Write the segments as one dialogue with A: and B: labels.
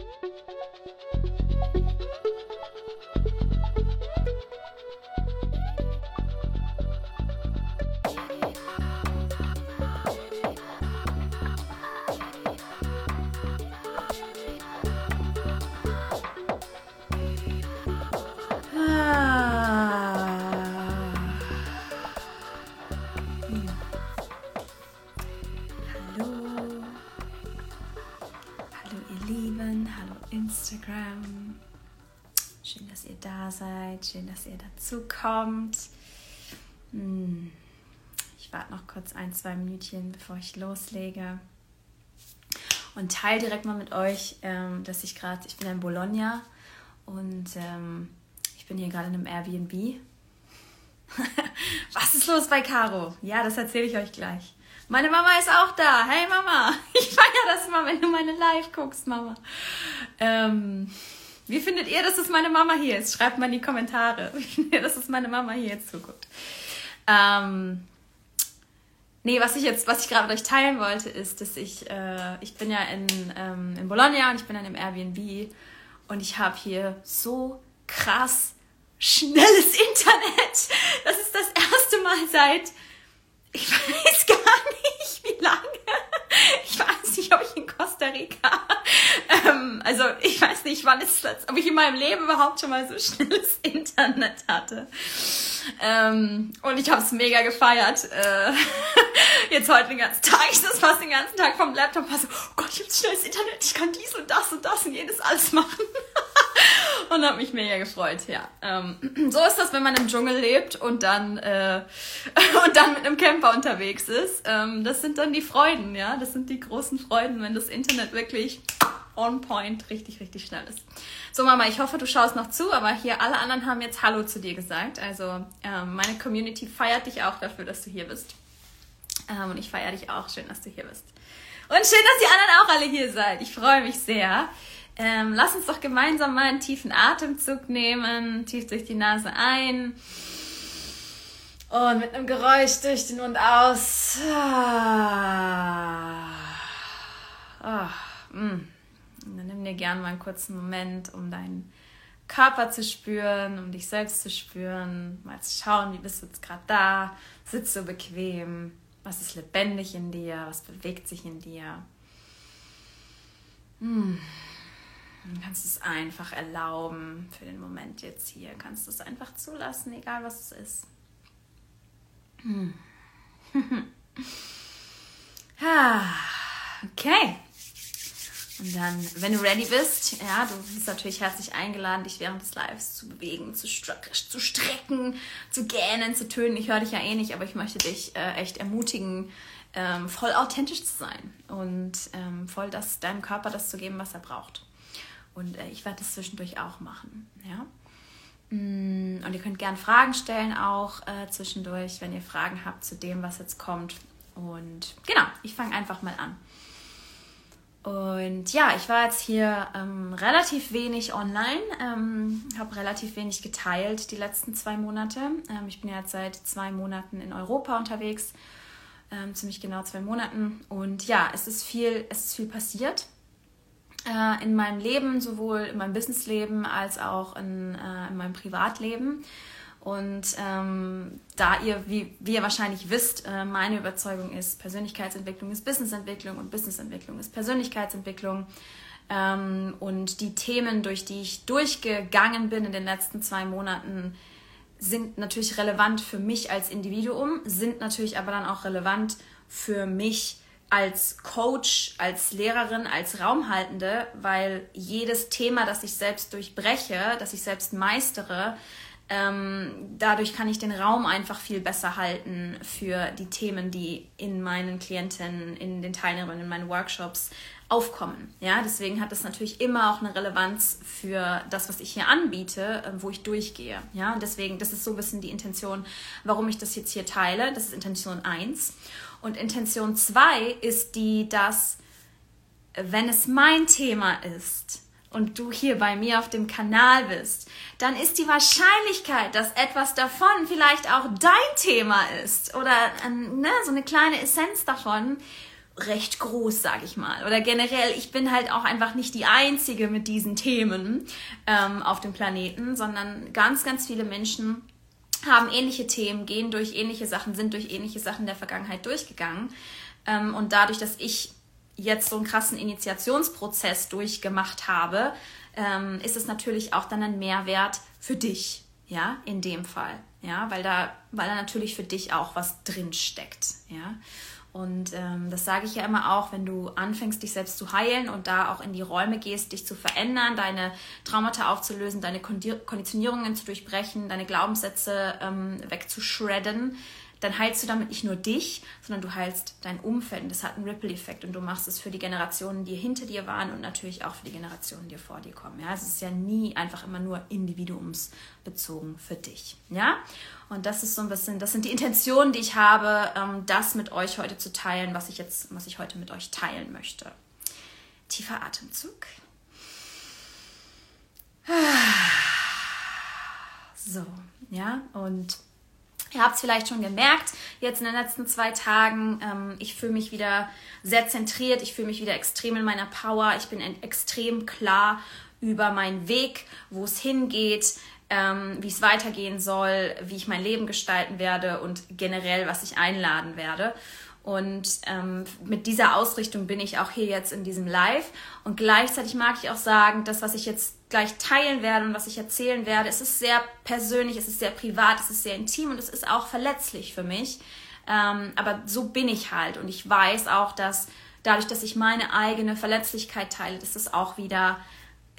A: thank you da seid. Schön, dass ihr dazu kommt. Hm. Ich warte noch kurz ein, zwei Minütchen, bevor ich loslege. Und teile direkt mal mit euch, ähm, dass ich gerade, ich bin in Bologna und ähm, ich bin hier gerade in einem Airbnb. Was ist los bei Caro? Ja, das erzähle ich euch gleich. Meine Mama ist auch da. Hey Mama, ich feiere das immer, wenn du meine Live guckst, Mama. Ähm, wie findet ihr, dass es meine Mama hier ist? Schreibt mal in die Kommentare. Wie findet ihr, dass es meine Mama hier jetzt zuguckt? Ähm, nee, was ich jetzt, was ich gerade euch teilen wollte, ist, dass ich, äh, ich bin ja in, ähm, in Bologna und ich bin dann im Airbnb und ich habe hier so krass schnelles Internet. Das ist das erste Mal seit ich weiß gar nicht, wie lange. Ich weiß nicht, ob ich in Costa Rica. Ähm, also ich weiß nicht, wann ist das, ob ich in meinem Leben überhaupt schon mal so schnelles Internet hatte. Ähm, und ich habe es mega gefeiert. Äh, jetzt heute den ganzen Tag, ich das fast den ganzen Tag vom Laptop, war so, oh Gott, ich habe schnelles Internet, ich kann dies und das und das und jenes alles machen. und habe mich mega gefreut, ja. Ähm, so ist das, wenn man im Dschungel lebt und dann äh, und dann mit einem Camper unterwegs ist. Ähm, das sind dann die Freuden, ja. Das sind die großen Freuden, wenn das Internet wirklich on point richtig, richtig schnell ist. So, Mama, ich hoffe, du schaust noch zu, aber hier alle anderen haben jetzt Hallo zu dir gesagt. Also ähm, meine Community feiert dich auch dafür, dass du hier bist. Ähm, und ich feiere dich auch. Schön, dass du hier bist. Und schön, dass die anderen auch alle hier seid. Ich freue mich sehr. Ähm, lass uns doch gemeinsam mal einen tiefen Atemzug nehmen. Tief durch die Nase ein. Und mit einem Geräusch durch den Mund aus. Oh. Mm. Dann nimm dir gerne mal einen kurzen Moment, um deinen Körper zu spüren, um dich selbst zu spüren, mal zu schauen, wie bist du jetzt gerade da, sitzt du bequem, was ist lebendig in dir, was bewegt sich in dir. Hm. Dann kannst du es einfach erlauben für den Moment jetzt hier. Kannst du es einfach zulassen, egal was es ist. Hm. okay. Und dann, wenn du ready bist, ja, du bist natürlich herzlich eingeladen, dich während des Lives zu bewegen, zu, zu strecken, zu gähnen, zu tönen. Ich höre dich ja eh nicht, aber ich möchte dich äh, echt ermutigen, ähm, voll authentisch zu sein und ähm, voll das, deinem Körper das zu geben, was er braucht. Und äh, ich werde das zwischendurch auch machen, ja. Mm, und ihr könnt gerne Fragen stellen auch äh, zwischendurch, wenn ihr Fragen habt zu dem, was jetzt kommt. Und genau, ich fange einfach mal an. Und ja, ich war jetzt hier ähm, relativ wenig online, ähm, habe relativ wenig geteilt die letzten zwei Monate. Ähm, ich bin ja jetzt seit zwei Monaten in Europa unterwegs, ähm, ziemlich genau zwei Monaten. Und ja, es ist viel, es ist viel passiert äh, in meinem Leben, sowohl in meinem Businessleben als auch in, äh, in meinem Privatleben. Und ähm, da ihr, wie, wie ihr wahrscheinlich wisst, äh, meine Überzeugung ist, Persönlichkeitsentwicklung ist Businessentwicklung und Businessentwicklung ist Persönlichkeitsentwicklung. Ähm, und die Themen, durch die ich durchgegangen bin in den letzten zwei Monaten, sind natürlich relevant für mich als Individuum, sind natürlich aber dann auch relevant für mich als Coach, als Lehrerin, als Raumhaltende, weil jedes Thema, das ich selbst durchbreche, das ich selbst meistere, ähm, dadurch kann ich den Raum einfach viel besser halten für die Themen, die in meinen Klienten, in den Teilnehmern, in meinen Workshops aufkommen. Ja, deswegen hat das natürlich immer auch eine Relevanz für das, was ich hier anbiete, äh, wo ich durchgehe. Ja, deswegen, das ist so ein bisschen die Intention, warum ich das jetzt hier teile. Das ist Intention 1. Und Intention 2 ist die, dass wenn es mein Thema ist, und du hier bei mir auf dem Kanal bist, dann ist die Wahrscheinlichkeit, dass etwas davon vielleicht auch dein Thema ist oder ähm, ne, so eine kleine Essenz davon recht groß, sage ich mal. Oder generell, ich bin halt auch einfach nicht die Einzige mit diesen Themen ähm, auf dem Planeten, sondern ganz, ganz viele Menschen haben ähnliche Themen, gehen durch ähnliche Sachen, sind durch ähnliche Sachen der Vergangenheit durchgegangen. Ähm, und dadurch, dass ich jetzt so einen krassen Initiationsprozess durchgemacht habe, ähm, ist es natürlich auch dann ein Mehrwert für dich, ja, in dem Fall, ja, weil da, weil da natürlich für dich auch was drin steckt, ja. Und ähm, das sage ich ja immer auch, wenn du anfängst, dich selbst zu heilen und da auch in die Räume gehst, dich zu verändern, deine Traumata aufzulösen, deine Konditionierungen zu durchbrechen, deine Glaubenssätze ähm, wegzuschredden, dann heilst du damit nicht nur dich, sondern du heilst dein Umfeld. Und das hat einen Ripple-Effekt und du machst es für die Generationen, die hinter dir waren und natürlich auch für die Generationen, die vor dir kommen. Ja, es ist ja nie einfach immer nur individuumsbezogen für dich. Ja, und das ist so ein bisschen, das sind die Intentionen, die ich habe, ähm, das mit euch heute zu teilen, was ich jetzt, was ich heute mit euch teilen möchte. Tiefer Atemzug. So, ja, und Ihr habt es vielleicht schon gemerkt, jetzt in den letzten zwei Tagen, ähm, ich fühle mich wieder sehr zentriert, ich fühle mich wieder extrem in meiner Power, ich bin extrem klar über meinen Weg, wo es hingeht, ähm, wie es weitergehen soll, wie ich mein Leben gestalten werde und generell, was ich einladen werde. Und ähm, mit dieser Ausrichtung bin ich auch hier jetzt in diesem Live. Und gleichzeitig mag ich auch sagen, das, was ich jetzt gleich teilen werde und was ich erzählen werde, es ist sehr persönlich, es ist sehr privat, es ist sehr intim und es ist auch verletzlich für mich. Ähm, aber so bin ich halt. Und ich weiß auch, dass dadurch, dass ich meine eigene Verletzlichkeit teile, dass es auch wieder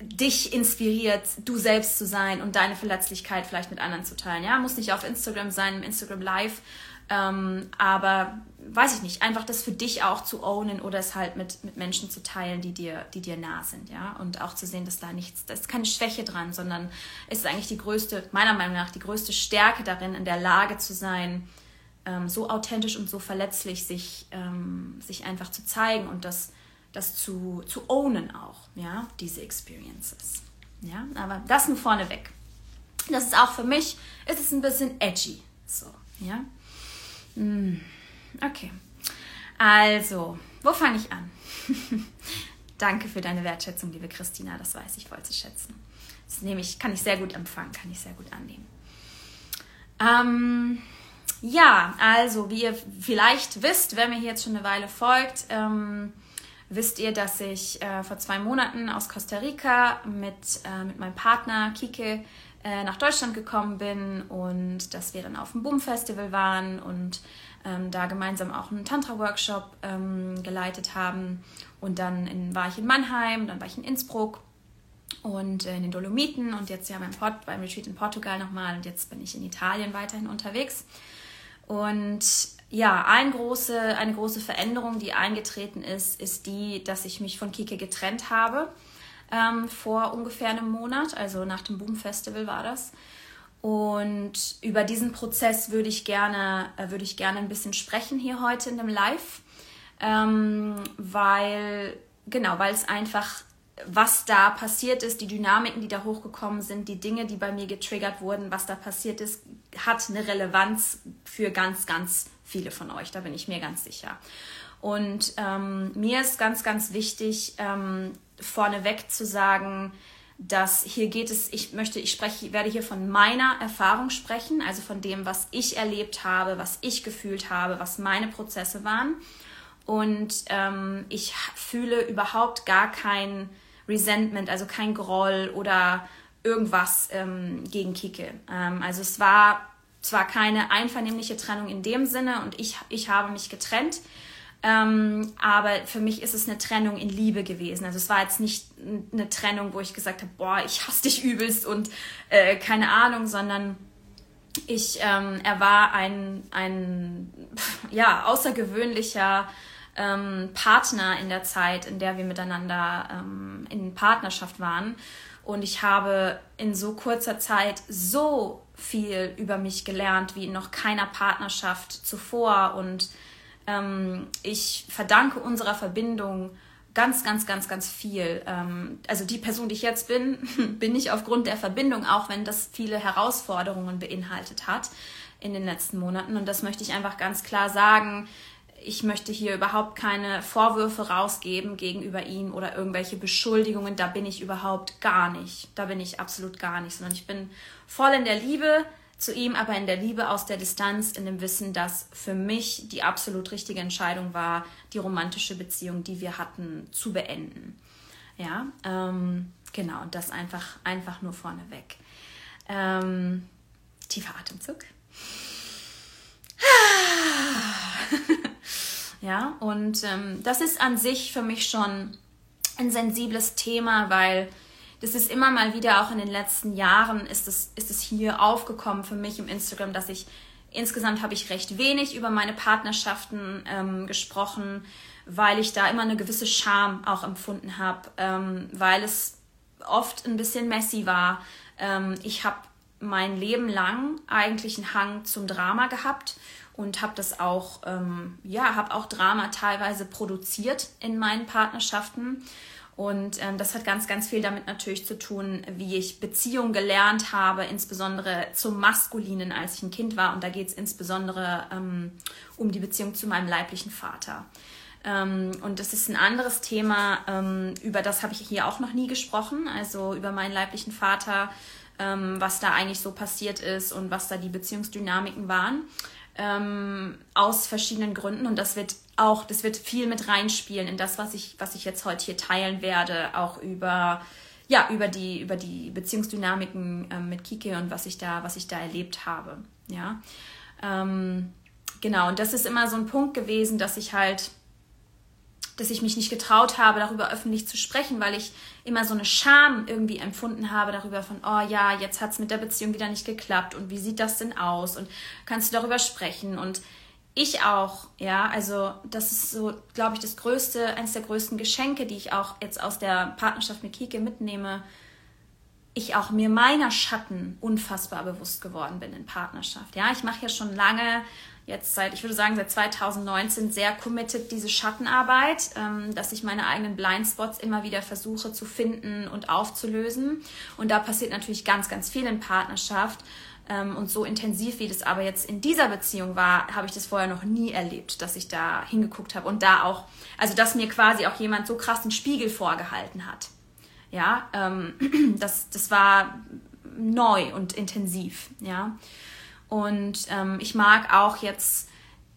A: dich inspiriert, du selbst zu sein und deine Verletzlichkeit vielleicht mit anderen zu teilen. Ja, muss nicht auf Instagram sein, im Instagram Live ähm, aber weiß ich nicht, einfach das für dich auch zu ownen oder es halt mit, mit Menschen zu teilen, die dir, die dir nah sind, ja. Und auch zu sehen, dass da nichts, da ist keine Schwäche dran, sondern es ist eigentlich die größte, meiner Meinung nach, die größte Stärke darin, in der Lage zu sein, ähm, so authentisch und so verletzlich sich, ähm, sich einfach zu zeigen und das, das zu, zu ownen auch, ja, diese Experiences. Ja, aber das nur vorneweg. Das ist auch für mich, ist es ein bisschen edgy, so, ja. Hm, okay. Also, wo fange ich an? Danke für deine Wertschätzung, liebe Christina. Das weiß ich voll zu schätzen. Das nehme ich, kann ich sehr gut empfangen, kann ich sehr gut annehmen. Ähm, ja, also wie ihr vielleicht wisst, wenn mir hier jetzt schon eine Weile folgt, ähm, wisst ihr, dass ich äh, vor zwei Monaten aus Costa Rica mit, äh, mit meinem Partner Kike äh, nach Deutschland gekommen bin und dass wir dann auf dem Boom Festival waren und ähm, da gemeinsam auch einen Tantra-Workshop ähm, geleitet haben. Und dann in, war ich in Mannheim, dann war ich in Innsbruck und äh, in den Dolomiten und jetzt ja beim, Port, beim Retreat in Portugal nochmal und jetzt bin ich in Italien weiterhin unterwegs. Und ja, ein große, eine große Veränderung, die eingetreten ist, ist die, dass ich mich von Kike getrennt habe ähm, vor ungefähr einem Monat, also nach dem Boom Festival war das. Und über diesen Prozess würde ich gerne, äh, würde ich gerne ein bisschen sprechen hier heute in dem Live, ähm, weil, genau, weil es einfach, was da passiert ist, die Dynamiken, die da hochgekommen sind, die Dinge, die bei mir getriggert wurden, was da passiert ist, hat eine Relevanz für ganz, ganz viele von euch, da bin ich mir ganz sicher. Und ähm, mir ist ganz, ganz wichtig, ähm, vorneweg zu sagen, dass hier geht es, ich möchte, ich spreche, werde hier von meiner Erfahrung sprechen, also von dem, was ich erlebt habe, was ich gefühlt habe, was meine Prozesse waren. Und ähm, ich fühle überhaupt gar kein Resentment, also kein Groll oder irgendwas ähm, gegen Kike. Ähm, also es war zwar keine einvernehmliche Trennung in dem Sinne und ich, ich habe mich getrennt. Ähm, aber für mich ist es eine Trennung in Liebe gewesen. Also es war jetzt nicht eine Trennung, wo ich gesagt habe, boah, ich hasse dich übelst und äh, keine Ahnung, sondern ich, ähm, er war ein, ein ja, außergewöhnlicher ähm, Partner in der Zeit, in der wir miteinander ähm, in Partnerschaft waren. Und ich habe in so kurzer Zeit so viel über mich gelernt wie in noch keiner Partnerschaft zuvor und ähm, ich verdanke unserer Verbindung ganz, ganz, ganz, ganz viel. Ähm, also die Person, die ich jetzt bin, bin ich aufgrund der Verbindung, auch wenn das viele Herausforderungen beinhaltet hat in den letzten Monaten. Und das möchte ich einfach ganz klar sagen. ich möchte hier überhaupt keine Vorwürfe rausgeben gegenüber ihm oder irgendwelche Beschuldigungen. Da bin ich überhaupt gar nicht. Da bin ich absolut gar nicht, sondern ich bin voll in der Liebe zu ihm, aber in der Liebe aus der Distanz, in dem Wissen, dass für mich die absolut richtige Entscheidung war, die romantische Beziehung, die wir hatten, zu beenden. Ja, ähm, genau, und das einfach, einfach nur vorneweg. Ähm, tiefer Atemzug. ja, und ähm, das ist an sich für mich schon ein sensibles Thema, weil das ist immer mal wieder auch in den letzten Jahren ist es, ist es hier aufgekommen für mich im Instagram, dass ich insgesamt habe ich recht wenig über meine Partnerschaften ähm, gesprochen, weil ich da immer eine gewisse Scham auch empfunden habe, ähm, weil es oft ein bisschen messy war. Ähm, ich habe mein Leben lang eigentlich einen Hang zum Drama gehabt und habe das auch, ähm, ja, habe auch Drama teilweise produziert in meinen Partnerschaften. Und ähm, das hat ganz, ganz viel damit natürlich zu tun, wie ich Beziehung gelernt habe, insbesondere zum Maskulinen, als ich ein Kind war. Und da geht es insbesondere ähm, um die Beziehung zu meinem leiblichen Vater. Ähm, und das ist ein anderes Thema, ähm, über das habe ich hier auch noch nie gesprochen, also über meinen leiblichen Vater, ähm, was da eigentlich so passiert ist und was da die Beziehungsdynamiken waren ähm, aus verschiedenen Gründen und das wird auch, das wird viel mit reinspielen in das, was ich, was ich jetzt heute hier teilen werde, auch über ja, über die, über die Beziehungsdynamiken ähm, mit Kike und was ich da, was ich da erlebt habe. Ja. Ähm, genau, und das ist immer so ein Punkt gewesen, dass ich halt dass ich mich nicht getraut habe, darüber öffentlich zu sprechen, weil ich immer so eine Scham irgendwie empfunden habe darüber von, oh ja, jetzt hat es mit der Beziehung wieder nicht geklappt und wie sieht das denn aus und kannst du darüber sprechen und ich auch, ja, also das ist so, glaube ich, das größte, eines der größten Geschenke, die ich auch jetzt aus der Partnerschaft mit Kike mitnehme, ich auch mir meiner Schatten unfassbar bewusst geworden bin in Partnerschaft. Ja, ich mache ja schon lange jetzt seit, ich würde sagen, seit 2019 sehr committed diese Schattenarbeit, ähm, dass ich meine eigenen Blindspots immer wieder versuche zu finden und aufzulösen. Und da passiert natürlich ganz, ganz viel in Partnerschaft. Ähm, und so intensiv, wie das aber jetzt in dieser Beziehung war, habe ich das vorher noch nie erlebt, dass ich da hingeguckt habe und da auch, also dass mir quasi auch jemand so krass den Spiegel vorgehalten hat. Ja, ähm, das, das war neu und intensiv, ja. Und ähm, ich mag auch jetzt,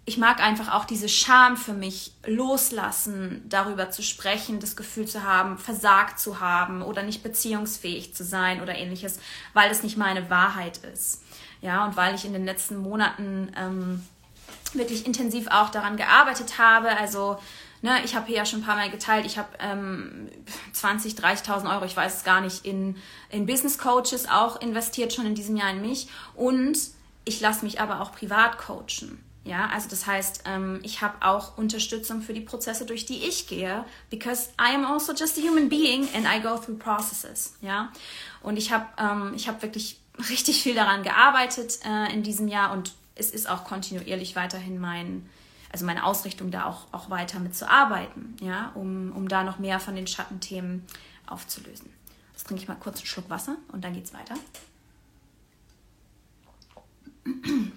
A: ich mag einfach auch diese Scham für mich loslassen, darüber zu sprechen, das Gefühl zu haben, versagt zu haben oder nicht beziehungsfähig zu sein oder ähnliches, weil es nicht meine Wahrheit ist. Ja, und weil ich in den letzten Monaten ähm, wirklich intensiv auch daran gearbeitet habe. Also, ne, ich habe hier ja schon ein paar Mal geteilt, ich habe ähm, 20, 30.000 Euro, ich weiß es gar nicht, in, in Business Coaches auch investiert schon in diesem Jahr in mich. Und ich lasse mich aber auch privat coachen. Ja, also das heißt, ähm, ich habe auch Unterstützung für die Prozesse, durch die ich gehe, because I am also just a human being and I go through processes. Ja, und ich habe ähm, ich habe wirklich richtig viel daran gearbeitet äh, in diesem Jahr und es ist auch kontinuierlich weiterhin mein also meine Ausrichtung da auch, auch weiter mitzuarbeiten, ja, um, um da noch mehr von den Schattenthemen aufzulösen. Jetzt trinke ich mal kurz einen Schluck Wasser und dann geht's weiter.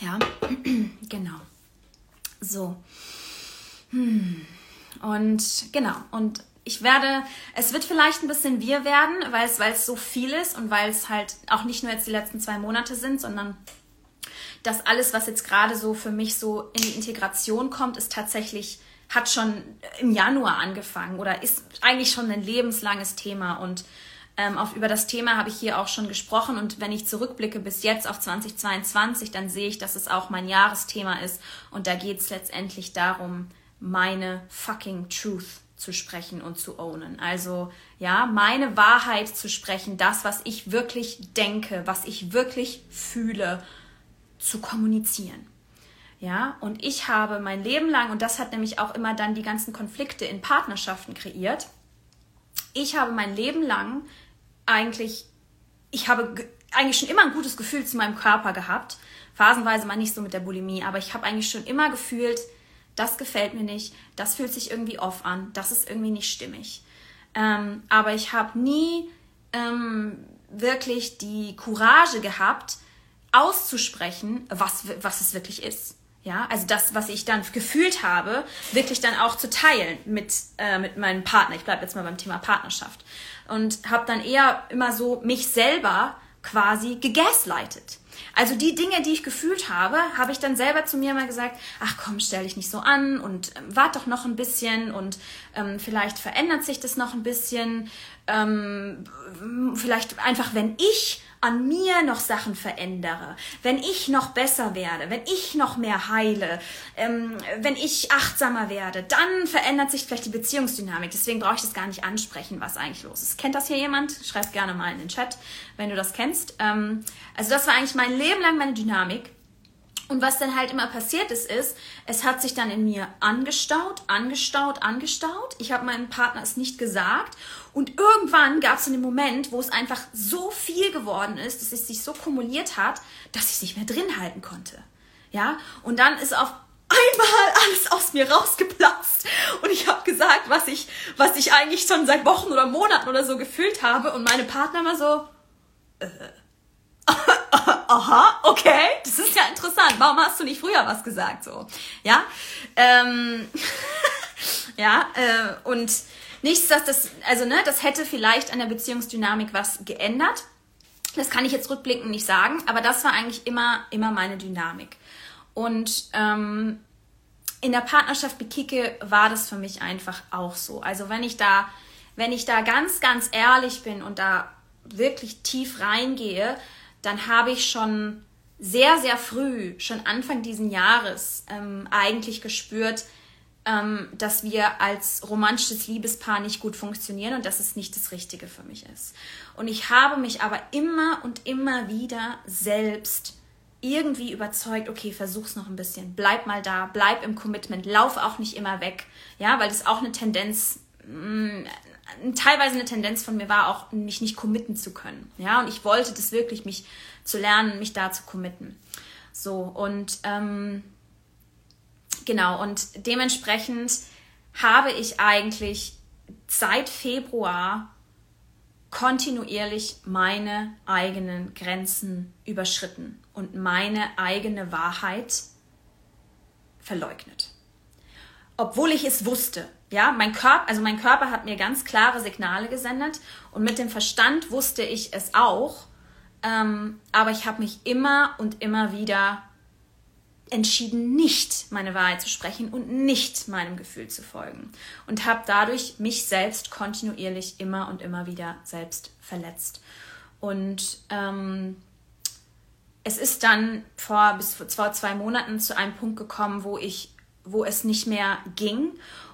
A: Ja, genau. So. Hm. Und genau. Und ich werde, es wird vielleicht ein bisschen wir werden, weil es, so viel ist und weil es halt auch nicht nur jetzt die letzten zwei Monate sind, sondern das alles, was jetzt gerade so für mich so in die Integration kommt, ist tatsächlich, hat schon im Januar angefangen oder ist eigentlich schon ein lebenslanges Thema und ähm, auf, über das Thema habe ich hier auch schon gesprochen und wenn ich zurückblicke bis jetzt auf 2022, dann sehe ich, dass es auch mein Jahresthema ist und da geht es letztendlich darum, meine fucking Truth zu sprechen und zu ownen. Also ja, meine Wahrheit zu sprechen, das, was ich wirklich denke, was ich wirklich fühle, zu kommunizieren. Ja, und ich habe mein Leben lang, und das hat nämlich auch immer dann die ganzen Konflikte in Partnerschaften kreiert, ich habe mein Leben lang eigentlich, ich habe eigentlich schon immer ein gutes Gefühl zu meinem Körper gehabt. Phasenweise mal nicht so mit der Bulimie, aber ich habe eigentlich schon immer gefühlt, das gefällt mir nicht, das fühlt sich irgendwie off an, das ist irgendwie nicht stimmig. Ähm, aber ich habe nie ähm, wirklich die Courage gehabt, auszusprechen, was, was es wirklich ist. Ja, also das, was ich dann gefühlt habe, wirklich dann auch zu teilen mit, äh, mit meinem Partner. Ich bleibe jetzt mal beim Thema Partnerschaft. Und habe dann eher immer so mich selber quasi gegaslightet. Also die Dinge, die ich gefühlt habe, habe ich dann selber zu mir mal gesagt, ach komm, stell dich nicht so an und ähm, wart doch noch ein bisschen und ähm, vielleicht verändert sich das noch ein bisschen. Ähm, vielleicht einfach, wenn ich an mir noch Sachen verändere, wenn ich noch besser werde, wenn ich noch mehr heile, ähm, wenn ich achtsamer werde, dann verändert sich vielleicht die Beziehungsdynamik. Deswegen brauche ich das gar nicht ansprechen, was eigentlich los ist. Kennt das hier jemand? Schreibt gerne mal in den Chat, wenn du das kennst. Ähm, also das war eigentlich mein Leben lang meine Dynamik. Und was dann halt immer passiert ist, ist, es hat sich dann in mir angestaut, angestaut, angestaut. Ich habe meinem Partner es nicht gesagt. Und irgendwann gab es einen Moment, wo es einfach so viel geworden ist, dass es sich so kumuliert hat, dass ich es nicht mehr drin halten konnte. Ja, und dann ist auf einmal alles aus mir rausgeplatzt und ich habe gesagt, was ich, was ich eigentlich schon seit Wochen oder Monaten oder so gefühlt habe und meine Partner mal so, äh, aha, okay, das ist ja interessant. Warum hast du nicht früher was gesagt so? Ja, ähm, ja äh, und nichts, dass das, also ne, das hätte vielleicht an der Beziehungsdynamik was geändert. Das kann ich jetzt rückblickend nicht sagen, aber das war eigentlich immer immer meine Dynamik. Und ähm, in der Partnerschaft mit Kike war das für mich einfach auch so. Also wenn ich da, wenn ich da ganz, ganz ehrlich bin und da wirklich tief reingehe, dann habe ich schon sehr, sehr früh, schon Anfang diesen Jahres, ähm, eigentlich gespürt, ähm, dass wir als romantisches Liebespaar nicht gut funktionieren und dass es nicht das Richtige für mich ist. Und ich habe mich aber immer und immer wieder selbst irgendwie überzeugt, okay, versuch's noch ein bisschen, bleib mal da, bleib im Commitment, lauf auch nicht immer weg, ja, weil das auch eine Tendenz, mh, mm, teilweise eine Tendenz von mir war, auch mich nicht committen zu können. Ja, und ich wollte das wirklich, mich zu lernen, mich da zu committen. So, und ähm, genau, und dementsprechend habe ich eigentlich seit Februar kontinuierlich meine eigenen Grenzen überschritten und meine eigene Wahrheit verleugnet. Obwohl ich es wusste, ja, mein Körper, also mein Körper hat mir ganz klare Signale gesendet und mit dem Verstand wusste ich es auch, ähm, aber ich habe mich immer und immer wieder entschieden, nicht meine Wahrheit zu sprechen und nicht meinem Gefühl zu folgen und habe dadurch mich selbst kontinuierlich immer und immer wieder selbst verletzt. Und ähm, es ist dann vor bis vor zwei Monaten zu einem Punkt gekommen, wo ich, wo es nicht mehr ging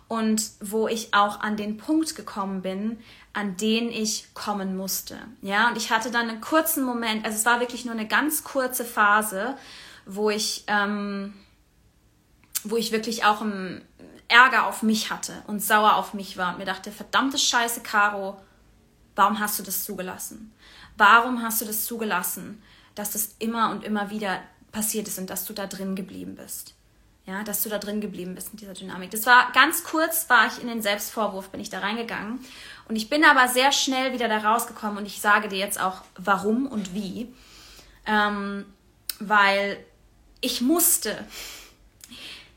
A: und wo ich auch an den Punkt gekommen bin, an den ich kommen musste. Ja, und ich hatte dann einen kurzen Moment, also es war wirklich nur eine ganz kurze Phase, wo ich, ähm, wo ich wirklich auch einen Ärger auf mich hatte und sauer auf mich war und mir dachte, verdammte Scheiße, Caro, warum hast du das zugelassen? Warum hast du das zugelassen, dass das immer und immer wieder passiert ist und dass du da drin geblieben bist? Ja, dass du da drin geblieben bist in dieser Dynamik. Das war ganz kurz, war ich in den Selbstvorwurf, bin ich da reingegangen. Und ich bin aber sehr schnell wieder da rausgekommen und ich sage dir jetzt auch, warum und wie. Ähm, weil ich musste,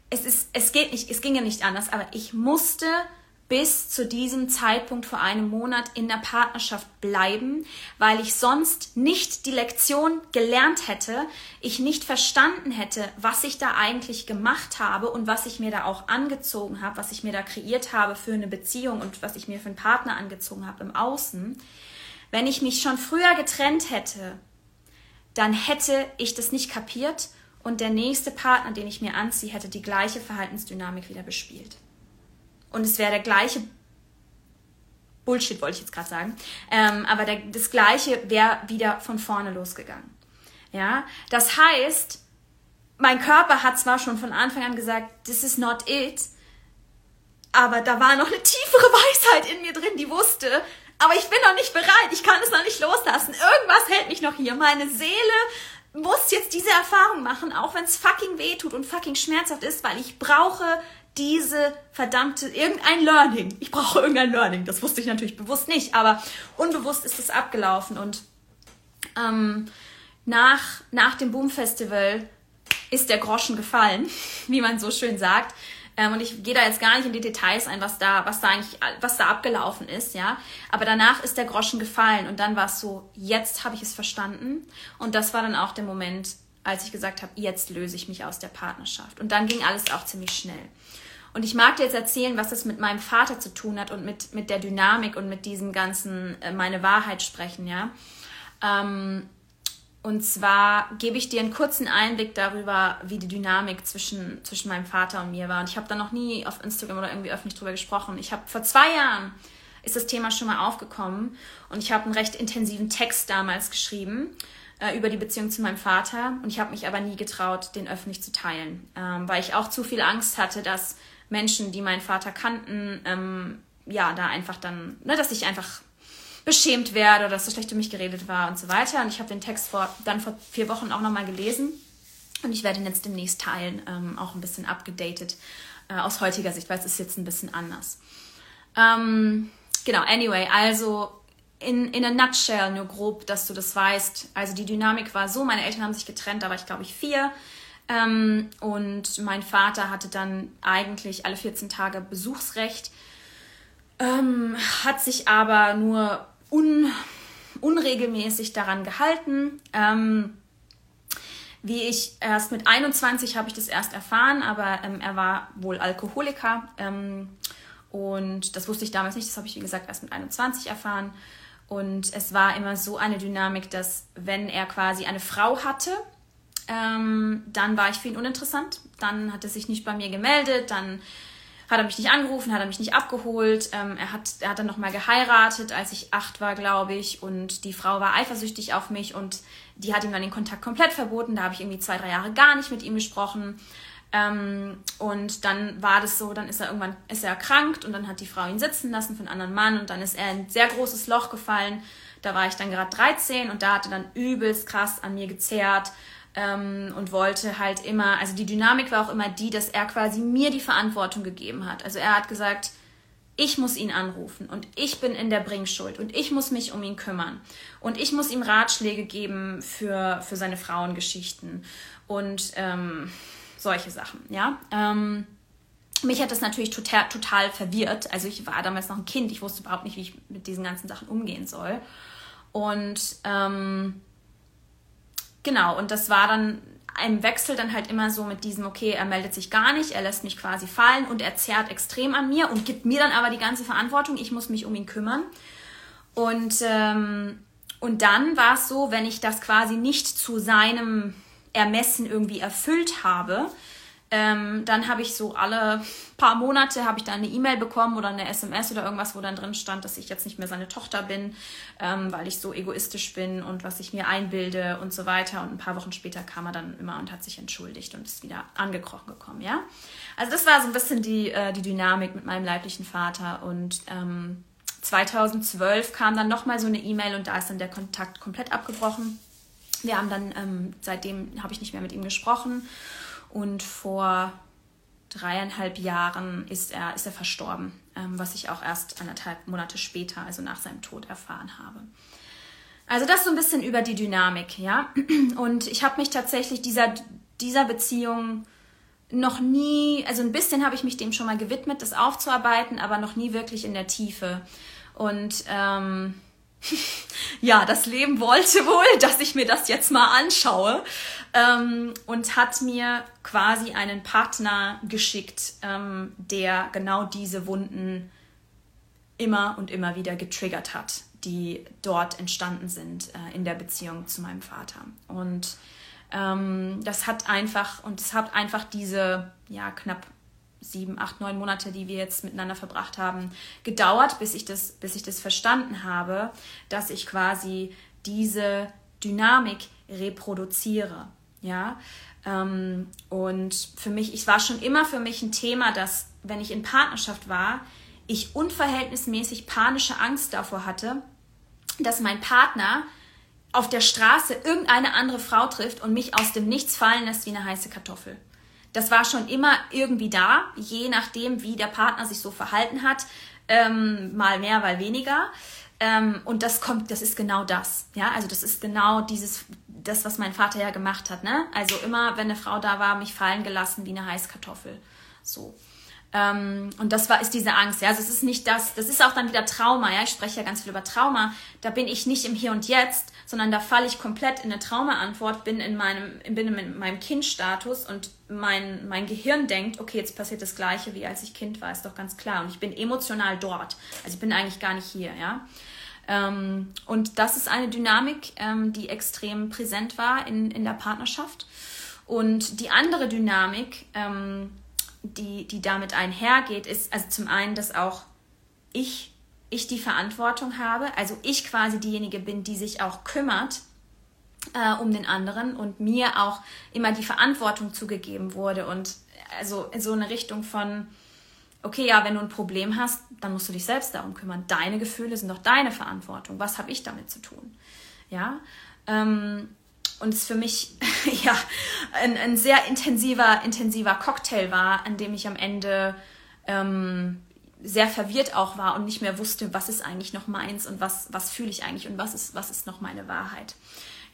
A: es, ist, es geht nicht, es ging ja nicht anders, aber ich musste bis zu diesem Zeitpunkt vor einem Monat in der Partnerschaft bleiben, weil ich sonst nicht die Lektion gelernt hätte, ich nicht verstanden hätte, was ich da eigentlich gemacht habe und was ich mir da auch angezogen habe, was ich mir da kreiert habe für eine Beziehung und was ich mir für einen Partner angezogen habe im Außen. Wenn ich mich schon früher getrennt hätte, dann hätte ich das nicht kapiert und der nächste Partner, den ich mir anziehe, hätte die gleiche Verhaltensdynamik wieder bespielt und es wäre der gleiche Bullshit, wollte ich jetzt gerade sagen, ähm, aber der, das gleiche wäre wieder von vorne losgegangen. Ja, das heißt, mein Körper hat zwar schon von Anfang an gesagt, this is not it, aber da war noch eine tiefere Weisheit in mir drin, die wusste, aber ich bin noch nicht bereit, ich kann es noch nicht loslassen. Irgendwas hält mich noch hier. Meine Seele muss jetzt diese Erfahrung machen, auch wenn es fucking weh tut und fucking schmerzhaft ist, weil ich brauche diese verdammte, irgendein Learning. Ich brauche irgendein Learning. Das wusste ich natürlich bewusst nicht, aber unbewusst ist es abgelaufen. Und ähm, nach, nach dem Boom Festival ist der Groschen gefallen, wie man so schön sagt. Ähm, und ich gehe da jetzt gar nicht in die Details ein, was da, was da eigentlich, was da abgelaufen ist, ja. Aber danach ist der Groschen gefallen und dann war es so, jetzt habe ich es verstanden. Und das war dann auch der Moment, als ich gesagt habe, jetzt löse ich mich aus der Partnerschaft. Und dann ging alles auch ziemlich schnell. Und ich mag dir jetzt erzählen, was das mit meinem Vater zu tun hat und mit, mit der Dynamik und mit diesem ganzen äh, meine Wahrheit sprechen, ja. Ähm, und zwar gebe ich dir einen kurzen Einblick darüber, wie die Dynamik zwischen, zwischen meinem Vater und mir war. Und ich habe da noch nie auf Instagram oder irgendwie öffentlich drüber gesprochen. Ich habe vor zwei Jahren ist das Thema schon mal aufgekommen und ich habe einen recht intensiven Text damals geschrieben äh, über die Beziehung zu meinem Vater und ich habe mich aber nie getraut, den öffentlich zu teilen, ähm, weil ich auch zu viel Angst hatte, dass Menschen, die meinen Vater kannten, ähm, ja, da einfach dann, ne, dass ich einfach beschämt werde oder dass so schlecht um mich geredet war und so weiter. Und ich habe den Text vor, dann vor vier Wochen auch nochmal gelesen und ich werde ihn jetzt demnächst teilen, ähm, auch ein bisschen abgedatet äh, aus heutiger Sicht, weil es ist jetzt ein bisschen anders. Ähm, genau, anyway, also in, in a nutshell, nur grob, dass du das weißt. Also die Dynamik war so, meine Eltern haben sich getrennt, da war ich glaube ich vier. Ähm, und mein Vater hatte dann eigentlich alle 14 Tage Besuchsrecht, ähm, hat sich aber nur un, unregelmäßig daran gehalten. Ähm, wie ich erst mit 21 habe ich das erst erfahren, aber ähm, er war wohl Alkoholiker. Ähm, und das wusste ich damals nicht, das habe ich wie gesagt erst mit 21 erfahren. Und es war immer so eine Dynamik, dass wenn er quasi eine Frau hatte, ähm, dann war ich für ihn uninteressant. Dann hat er sich nicht bei mir gemeldet, dann hat er mich nicht angerufen, hat er mich nicht abgeholt. Ähm, er, hat, er hat dann nochmal geheiratet, als ich acht war, glaube ich. Und die Frau war eifersüchtig auf mich und die hat ihm dann den Kontakt komplett verboten. Da habe ich irgendwie zwei, drei Jahre gar nicht mit ihm gesprochen. Ähm, und dann war das so, dann ist er irgendwann ist er erkrankt und dann hat die Frau ihn sitzen lassen von anderen Mann und dann ist er in ein sehr großes Loch gefallen. Da war ich dann gerade 13 und da hat er dann übelst krass an mir gezerrt ähm, und wollte halt immer, also die Dynamik war auch immer die, dass er quasi mir die Verantwortung gegeben hat. Also er hat gesagt, ich muss ihn anrufen und ich bin in der Bringschuld und ich muss mich um ihn kümmern und ich muss ihm Ratschläge geben für, für seine Frauengeschichten und ähm, solche Sachen, ja. Ähm, mich hat das natürlich total, total verwirrt. Also ich war damals noch ein Kind, ich wusste überhaupt nicht, wie ich mit diesen ganzen Sachen umgehen soll. Und ähm, Genau, und das war dann ein Wechsel dann halt immer so mit diesem, okay, er meldet sich gar nicht, er lässt mich quasi fallen und er zerrt extrem an mir und gibt mir dann aber die ganze Verantwortung, ich muss mich um ihn kümmern. Und, ähm, und dann war es so, wenn ich das quasi nicht zu seinem Ermessen irgendwie erfüllt habe, ähm, dann habe ich so alle paar Monate habe ich dann eine E-Mail bekommen oder eine SMS oder irgendwas, wo dann drin stand, dass ich jetzt nicht mehr seine Tochter bin, ähm, weil ich so egoistisch bin und was ich mir einbilde und so weiter. Und ein paar Wochen später kam er dann immer und hat sich entschuldigt und ist wieder angekrochen gekommen, ja. Also das war so ein bisschen die, äh, die Dynamik mit meinem leiblichen Vater und ähm, 2012 kam dann nochmal so eine E-Mail und da ist dann der Kontakt komplett abgebrochen. Wir haben dann, ähm, seitdem habe ich nicht mehr mit ihm gesprochen und vor dreieinhalb Jahren ist er, ist er verstorben, ähm, was ich auch erst anderthalb Monate später, also nach seinem Tod, erfahren habe. Also das so ein bisschen über die Dynamik, ja. Und ich habe mich tatsächlich dieser, dieser Beziehung noch nie, also ein bisschen habe ich mich dem schon mal gewidmet, das aufzuarbeiten, aber noch nie wirklich in der Tiefe. Und ähm, ja, das Leben wollte wohl, dass ich mir das jetzt mal anschaue ähm, und hat mir quasi einen Partner geschickt, ähm, der genau diese Wunden immer und immer wieder getriggert hat, die dort entstanden sind äh, in der Beziehung zu meinem Vater. Und ähm, das hat einfach, und es hat einfach diese, ja, knapp sieben, acht, neun Monate, die wir jetzt miteinander verbracht haben, gedauert, bis ich das, bis ich das verstanden habe, dass ich quasi diese Dynamik reproduziere. Ja, ähm, und für mich, ich war schon immer für mich ein Thema, dass, wenn ich in Partnerschaft war, ich unverhältnismäßig panische Angst davor hatte, dass mein Partner auf der Straße irgendeine andere Frau trifft und mich aus dem Nichts fallen lässt wie eine heiße Kartoffel das war schon immer irgendwie da, je nachdem, wie der Partner sich so verhalten hat, ähm, mal mehr, mal weniger. Ähm, und das kommt, das ist genau das. Ja, also das ist genau dieses, das, was mein Vater ja gemacht hat. Ne? Also immer, wenn eine Frau da war, mich fallen gelassen wie eine Heißkartoffel. So. Ähm, und das war, ist diese Angst. Ja? Also es ist nicht das, das ist auch dann wieder Trauma. Ja? Ich spreche ja ganz viel über Trauma. Da bin ich nicht im Hier und Jetzt, sondern da falle ich komplett in eine Traumaantwort, bin in meinem, bin in meinem Kindstatus und mein, mein Gehirn denkt, okay, jetzt passiert das Gleiche, wie als ich Kind war, ist doch ganz klar. Und ich bin emotional dort. Also ich bin eigentlich gar nicht hier, ja. Ähm, und das ist eine Dynamik, ähm, die extrem präsent war in, in der Partnerschaft. Und die andere Dynamik, ähm, die, die damit einhergeht, ist also zum einen, dass auch ich, ich die Verantwortung habe, also ich quasi diejenige bin, die sich auch kümmert äh, um den anderen und mir auch immer die Verantwortung zugegeben wurde und also in so eine Richtung von, okay, ja, wenn du ein Problem hast, dann musst du dich selbst darum kümmern. Deine Gefühle sind doch deine Verantwortung. Was habe ich damit zu tun? Ja, ähm, und es für mich ja ein, ein, sehr intensiver, intensiver Cocktail war, an dem ich am Ende ähm, sehr verwirrt auch war und nicht mehr wusste, was ist eigentlich noch meins und was, was fühle ich eigentlich und was ist, was ist noch meine Wahrheit.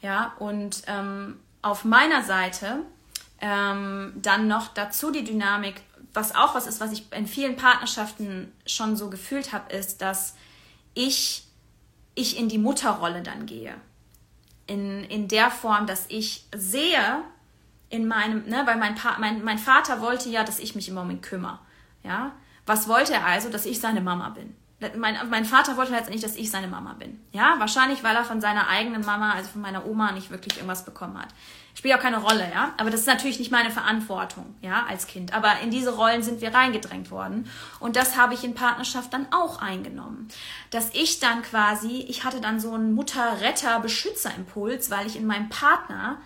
A: Ja, und ähm, auf meiner Seite ähm, dann noch dazu die Dynamik, was auch was ist, was ich in vielen Partnerschaften schon so gefühlt habe, ist, dass ich, ich in die Mutterrolle dann gehe in, in der Form, dass ich sehe in meinem, ne, weil mein, pa mein, mein Vater wollte ja, dass ich mich im Moment kümmere. Ja? Was wollte er also? Dass ich seine Mama bin. Mein, mein Vater wollte letztendlich, dass ich seine Mama bin. Ja, wahrscheinlich, weil er von seiner eigenen Mama, also von meiner Oma, nicht wirklich irgendwas bekommen hat. Spielt auch keine Rolle, ja. Aber das ist natürlich nicht meine Verantwortung, ja, als Kind. Aber in diese Rollen sind wir reingedrängt worden. Und das habe ich in Partnerschaft dann auch eingenommen. Dass ich dann quasi, ich hatte dann so einen Mutter-Retter-Beschützer-Impuls, weil ich in meinem Partner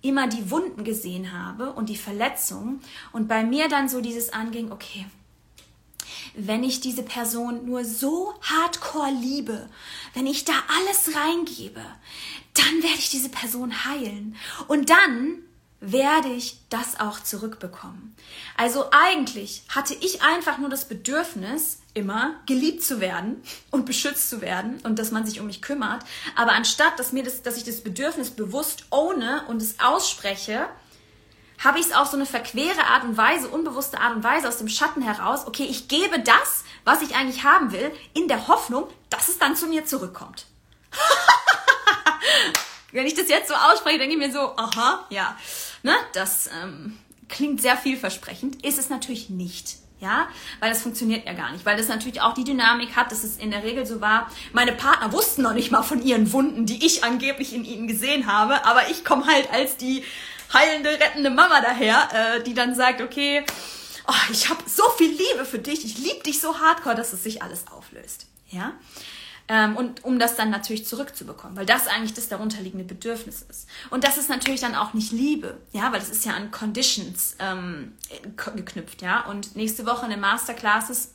A: immer die Wunden gesehen habe und die Verletzungen. Und bei mir dann so dieses anging, okay, wenn ich diese Person nur so hardcore liebe, wenn ich da alles reingebe, dann werde ich diese Person heilen. Und dann werde ich das auch zurückbekommen. Also eigentlich hatte ich einfach nur das Bedürfnis, immer geliebt zu werden und beschützt zu werden und dass man sich um mich kümmert. Aber anstatt, dass mir das, dass ich das Bedürfnis bewusst ohne und es ausspreche, habe ich es auf so eine verquere Art und Weise, unbewusste Art und Weise aus dem Schatten heraus, okay, ich gebe das, was ich eigentlich haben will, in der Hoffnung, dass es dann zu mir zurückkommt. Wenn ich das jetzt so ausspreche, denke ich mir so, aha, ja, ne, das ähm, klingt sehr vielversprechend, ist es natürlich nicht. Ja, weil das funktioniert ja gar nicht, weil das natürlich auch die Dynamik hat, dass es in der Regel so war, meine Partner wussten noch nicht mal von ihren Wunden, die ich angeblich in ihnen gesehen habe, aber ich komme halt als die heilende, rettende Mama daher, äh, die dann sagt, okay, oh, ich habe so viel Liebe für dich, ich liebe dich so hardcore, dass es sich alles auflöst. Ja? Ähm, und um das dann natürlich zurückzubekommen, weil das eigentlich das darunterliegende Bedürfnis ist. Und das ist natürlich dann auch nicht Liebe, ja, weil das ist ja an Conditions ähm, geknüpft, ja. Und nächste Woche in den Masterclasses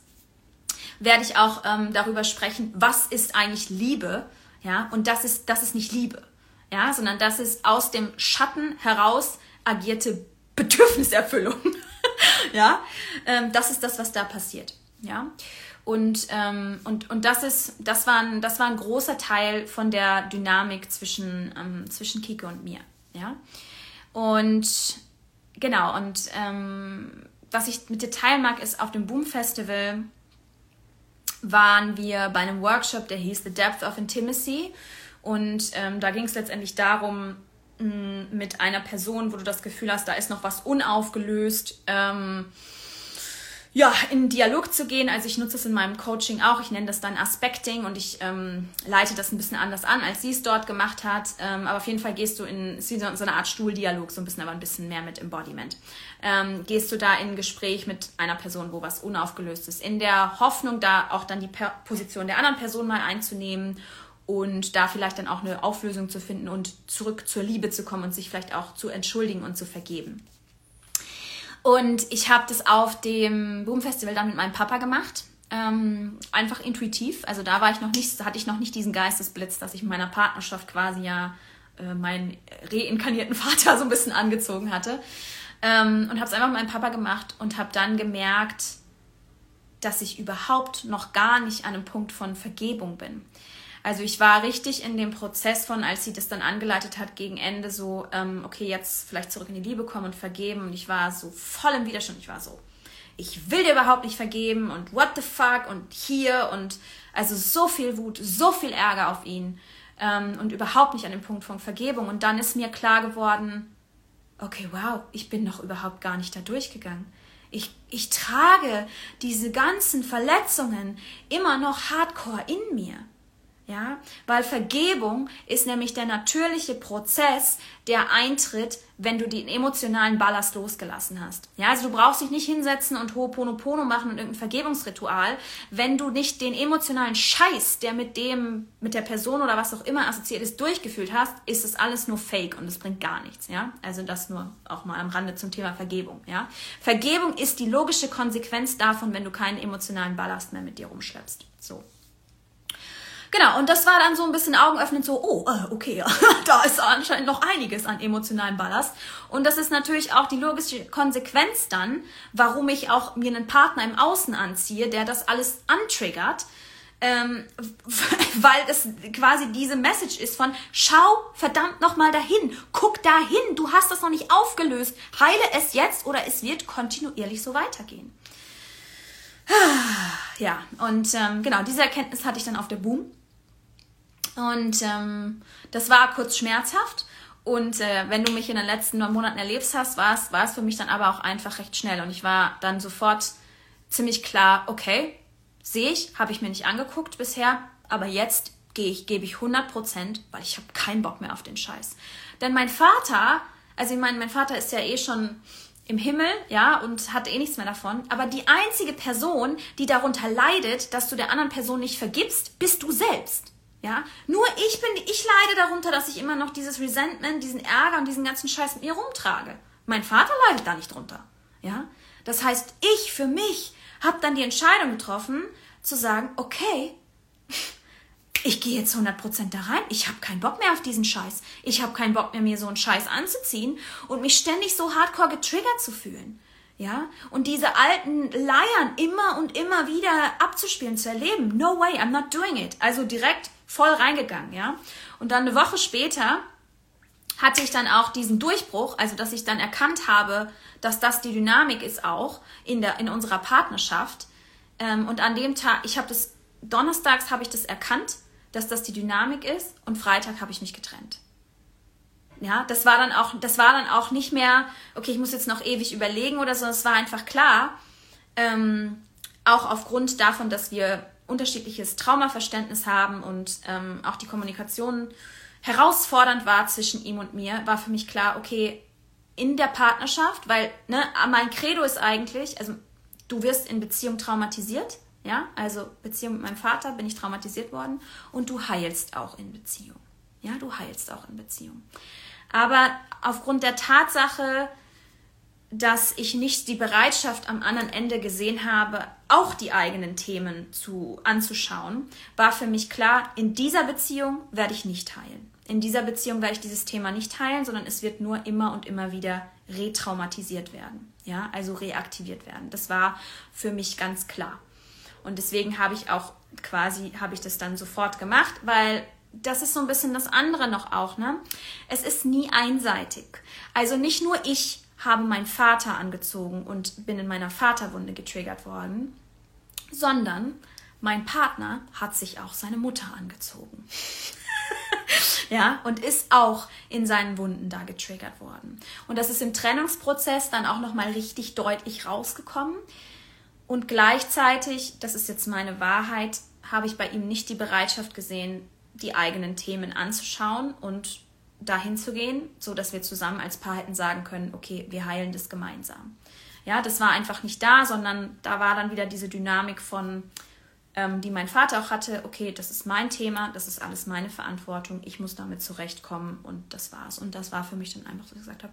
A: werde ich auch ähm, darüber sprechen, was ist eigentlich Liebe, ja. Und das ist das ist nicht Liebe, ja, sondern das ist aus dem Schatten heraus agierte Bedürfniserfüllung, ja. Ähm, das ist das, was da passiert, ja. Und, ähm, und, und das, ist, das, war ein, das war ein großer Teil von der Dynamik zwischen, ähm, zwischen Kike und mir. Ja? Und genau, und ähm, was ich mit dir teilen mag, ist auf dem Boom Festival waren wir bei einem Workshop, der hieß The Depth of Intimacy. Und ähm, da ging es letztendlich darum, mh, mit einer Person, wo du das Gefühl hast, da ist noch was unaufgelöst, ähm, ja, in Dialog zu gehen. Also ich nutze es in meinem Coaching auch. Ich nenne das dann Aspecting und ich ähm, leite das ein bisschen anders an, als sie es dort gemacht hat. Ähm, aber auf jeden Fall gehst du in so, so eine Art Stuhldialog, so ein bisschen, aber ein bisschen mehr mit Embodiment. Ähm, gehst du da in ein Gespräch mit einer Person, wo was unaufgelöst ist, in der Hoffnung, da auch dann die per Position der anderen Person mal einzunehmen und da vielleicht dann auch eine Auflösung zu finden und zurück zur Liebe zu kommen und sich vielleicht auch zu entschuldigen und zu vergeben. Und ich habe das auf dem Boom Festival dann mit meinem Papa gemacht. Ähm, einfach intuitiv. Also da war ich noch nicht, hatte ich noch nicht diesen Geistesblitz, dass ich in meiner Partnerschaft quasi ja äh, meinen reinkarnierten Vater so ein bisschen angezogen hatte. Ähm, und habe es einfach mit meinem Papa gemacht und habe dann gemerkt, dass ich überhaupt noch gar nicht an einem Punkt von Vergebung bin. Also ich war richtig in dem Prozess von, als sie das dann angeleitet hat, gegen Ende so, ähm, okay, jetzt vielleicht zurück in die Liebe kommen und vergeben. Und ich war so voll im Widerstand. Ich war so, ich will dir überhaupt nicht vergeben und what the fuck und hier und also so viel Wut, so viel Ärger auf ihn ähm, und überhaupt nicht an dem Punkt von Vergebung. Und dann ist mir klar geworden, okay, wow, ich bin doch überhaupt gar nicht da durchgegangen. Ich, ich trage diese ganzen Verletzungen immer noch hardcore in mir. Ja, weil Vergebung ist nämlich der natürliche Prozess, der eintritt, wenn du den emotionalen Ballast losgelassen hast. Ja, also du brauchst dich nicht hinsetzen und Ho'oponopono machen und irgendein Vergebungsritual, wenn du nicht den emotionalen Scheiß, der mit dem, mit der Person oder was auch immer assoziiert ist, durchgefühlt hast, ist es alles nur Fake und es bringt gar nichts. Ja, also das nur auch mal am Rande zum Thema Vergebung. Ja, Vergebung ist die logische Konsequenz davon, wenn du keinen emotionalen Ballast mehr mit dir rumschleppst. So. Genau, und das war dann so ein bisschen augenöffnend, so, oh, äh, okay, da ist anscheinend noch einiges an emotionalem Ballast. Und das ist natürlich auch die logische Konsequenz dann, warum ich auch mir einen Partner im Außen anziehe, der das alles antriggert. Ähm, weil es quasi diese Message ist von schau verdammt nochmal dahin, guck dahin, du hast das noch nicht aufgelöst, heile es jetzt oder es wird kontinuierlich so weitergehen. Ja, und ähm, genau, diese Erkenntnis hatte ich dann auf der Boom. Und ähm, das war kurz schmerzhaft. Und äh, wenn du mich in den letzten neun Monaten erlebst hast, war es, war es für mich dann aber auch einfach recht schnell. Und ich war dann sofort ziemlich klar, okay, sehe ich, habe ich mir nicht angeguckt bisher, aber jetzt gehe ich, gebe ich 100 Prozent, weil ich habe keinen Bock mehr auf den Scheiß. Denn mein Vater, also ich meine, mein Vater ist ja eh schon im Himmel, ja, und hat eh nichts mehr davon. Aber die einzige Person, die darunter leidet, dass du der anderen Person nicht vergibst, bist du selbst. Ja, nur ich bin, ich leide darunter, dass ich immer noch dieses Resentment, diesen Ärger und diesen ganzen Scheiß mit mir rumtrage. Mein Vater leidet da nicht drunter. Ja, das heißt, ich für mich habe dann die Entscheidung getroffen, zu sagen, okay, ich gehe jetzt 100% da rein. Ich habe keinen Bock mehr auf diesen Scheiß. Ich habe keinen Bock mehr, mir so einen Scheiß anzuziehen und mich ständig so hardcore getriggert zu fühlen. Ja, und diese alten Leiern immer und immer wieder abzuspielen, zu erleben. No way, I'm not doing it. Also direkt voll reingegangen, ja. Und dann eine Woche später hatte ich dann auch diesen Durchbruch, also dass ich dann erkannt habe, dass das die Dynamik ist auch in, der, in unserer Partnerschaft. Ähm, und an dem Tag, ich habe das, donnerstags habe ich das erkannt, dass das die Dynamik ist und Freitag habe ich mich getrennt. Ja, das war dann auch, das war dann auch nicht mehr, okay, ich muss jetzt noch ewig überlegen oder so, es war einfach klar, ähm, auch aufgrund davon, dass wir unterschiedliches Traumaverständnis haben und ähm, auch die Kommunikation herausfordernd war zwischen ihm und mir, war für mich klar, okay, in der Partnerschaft, weil ne, mein Credo ist eigentlich, also du wirst in Beziehung traumatisiert, ja, also Beziehung mit meinem Vater bin ich traumatisiert worden und du heilst auch in Beziehung, ja, du heilst auch in Beziehung. Aber aufgrund der Tatsache, dass ich nicht die Bereitschaft am anderen Ende gesehen habe, auch die eigenen Themen zu, anzuschauen, war für mich klar, in dieser Beziehung werde ich nicht heilen. In dieser Beziehung werde ich dieses Thema nicht heilen, sondern es wird nur immer und immer wieder retraumatisiert werden. Ja, also reaktiviert werden. Das war für mich ganz klar. Und deswegen habe ich auch quasi, habe ich das dann sofort gemacht, weil das ist so ein bisschen das andere noch auch, ne? Es ist nie einseitig. Also nicht nur ich habe meinen Vater angezogen und bin in meiner Vaterwunde getriggert worden, sondern mein Partner hat sich auch seine Mutter angezogen. ja, und ist auch in seinen Wunden da getriggert worden. Und das ist im Trennungsprozess dann auch nochmal richtig deutlich rausgekommen. Und gleichzeitig, das ist jetzt meine Wahrheit, habe ich bei ihm nicht die Bereitschaft gesehen, die eigenen Themen anzuschauen und dahin zu gehen, so dass wir zusammen als Paar hätten sagen können, okay, wir heilen das gemeinsam. Ja, das war einfach nicht da, sondern da war dann wieder diese Dynamik von, ähm, die mein Vater auch hatte, okay, das ist mein Thema, das ist alles meine Verantwortung, ich muss damit zurechtkommen und das war's. Und das war für mich dann einfach, so, gesagt habe,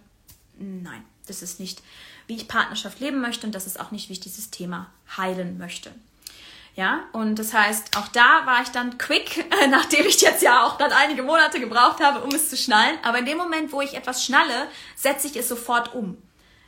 A: nein, das ist nicht, wie ich Partnerschaft leben möchte und das ist auch nicht, wie ich dieses Thema heilen möchte. Ja, und das heißt, auch da war ich dann quick, nachdem ich jetzt ja auch dann einige Monate gebraucht habe, um es zu schnallen. Aber in dem Moment, wo ich etwas schnalle, setze ich es sofort um.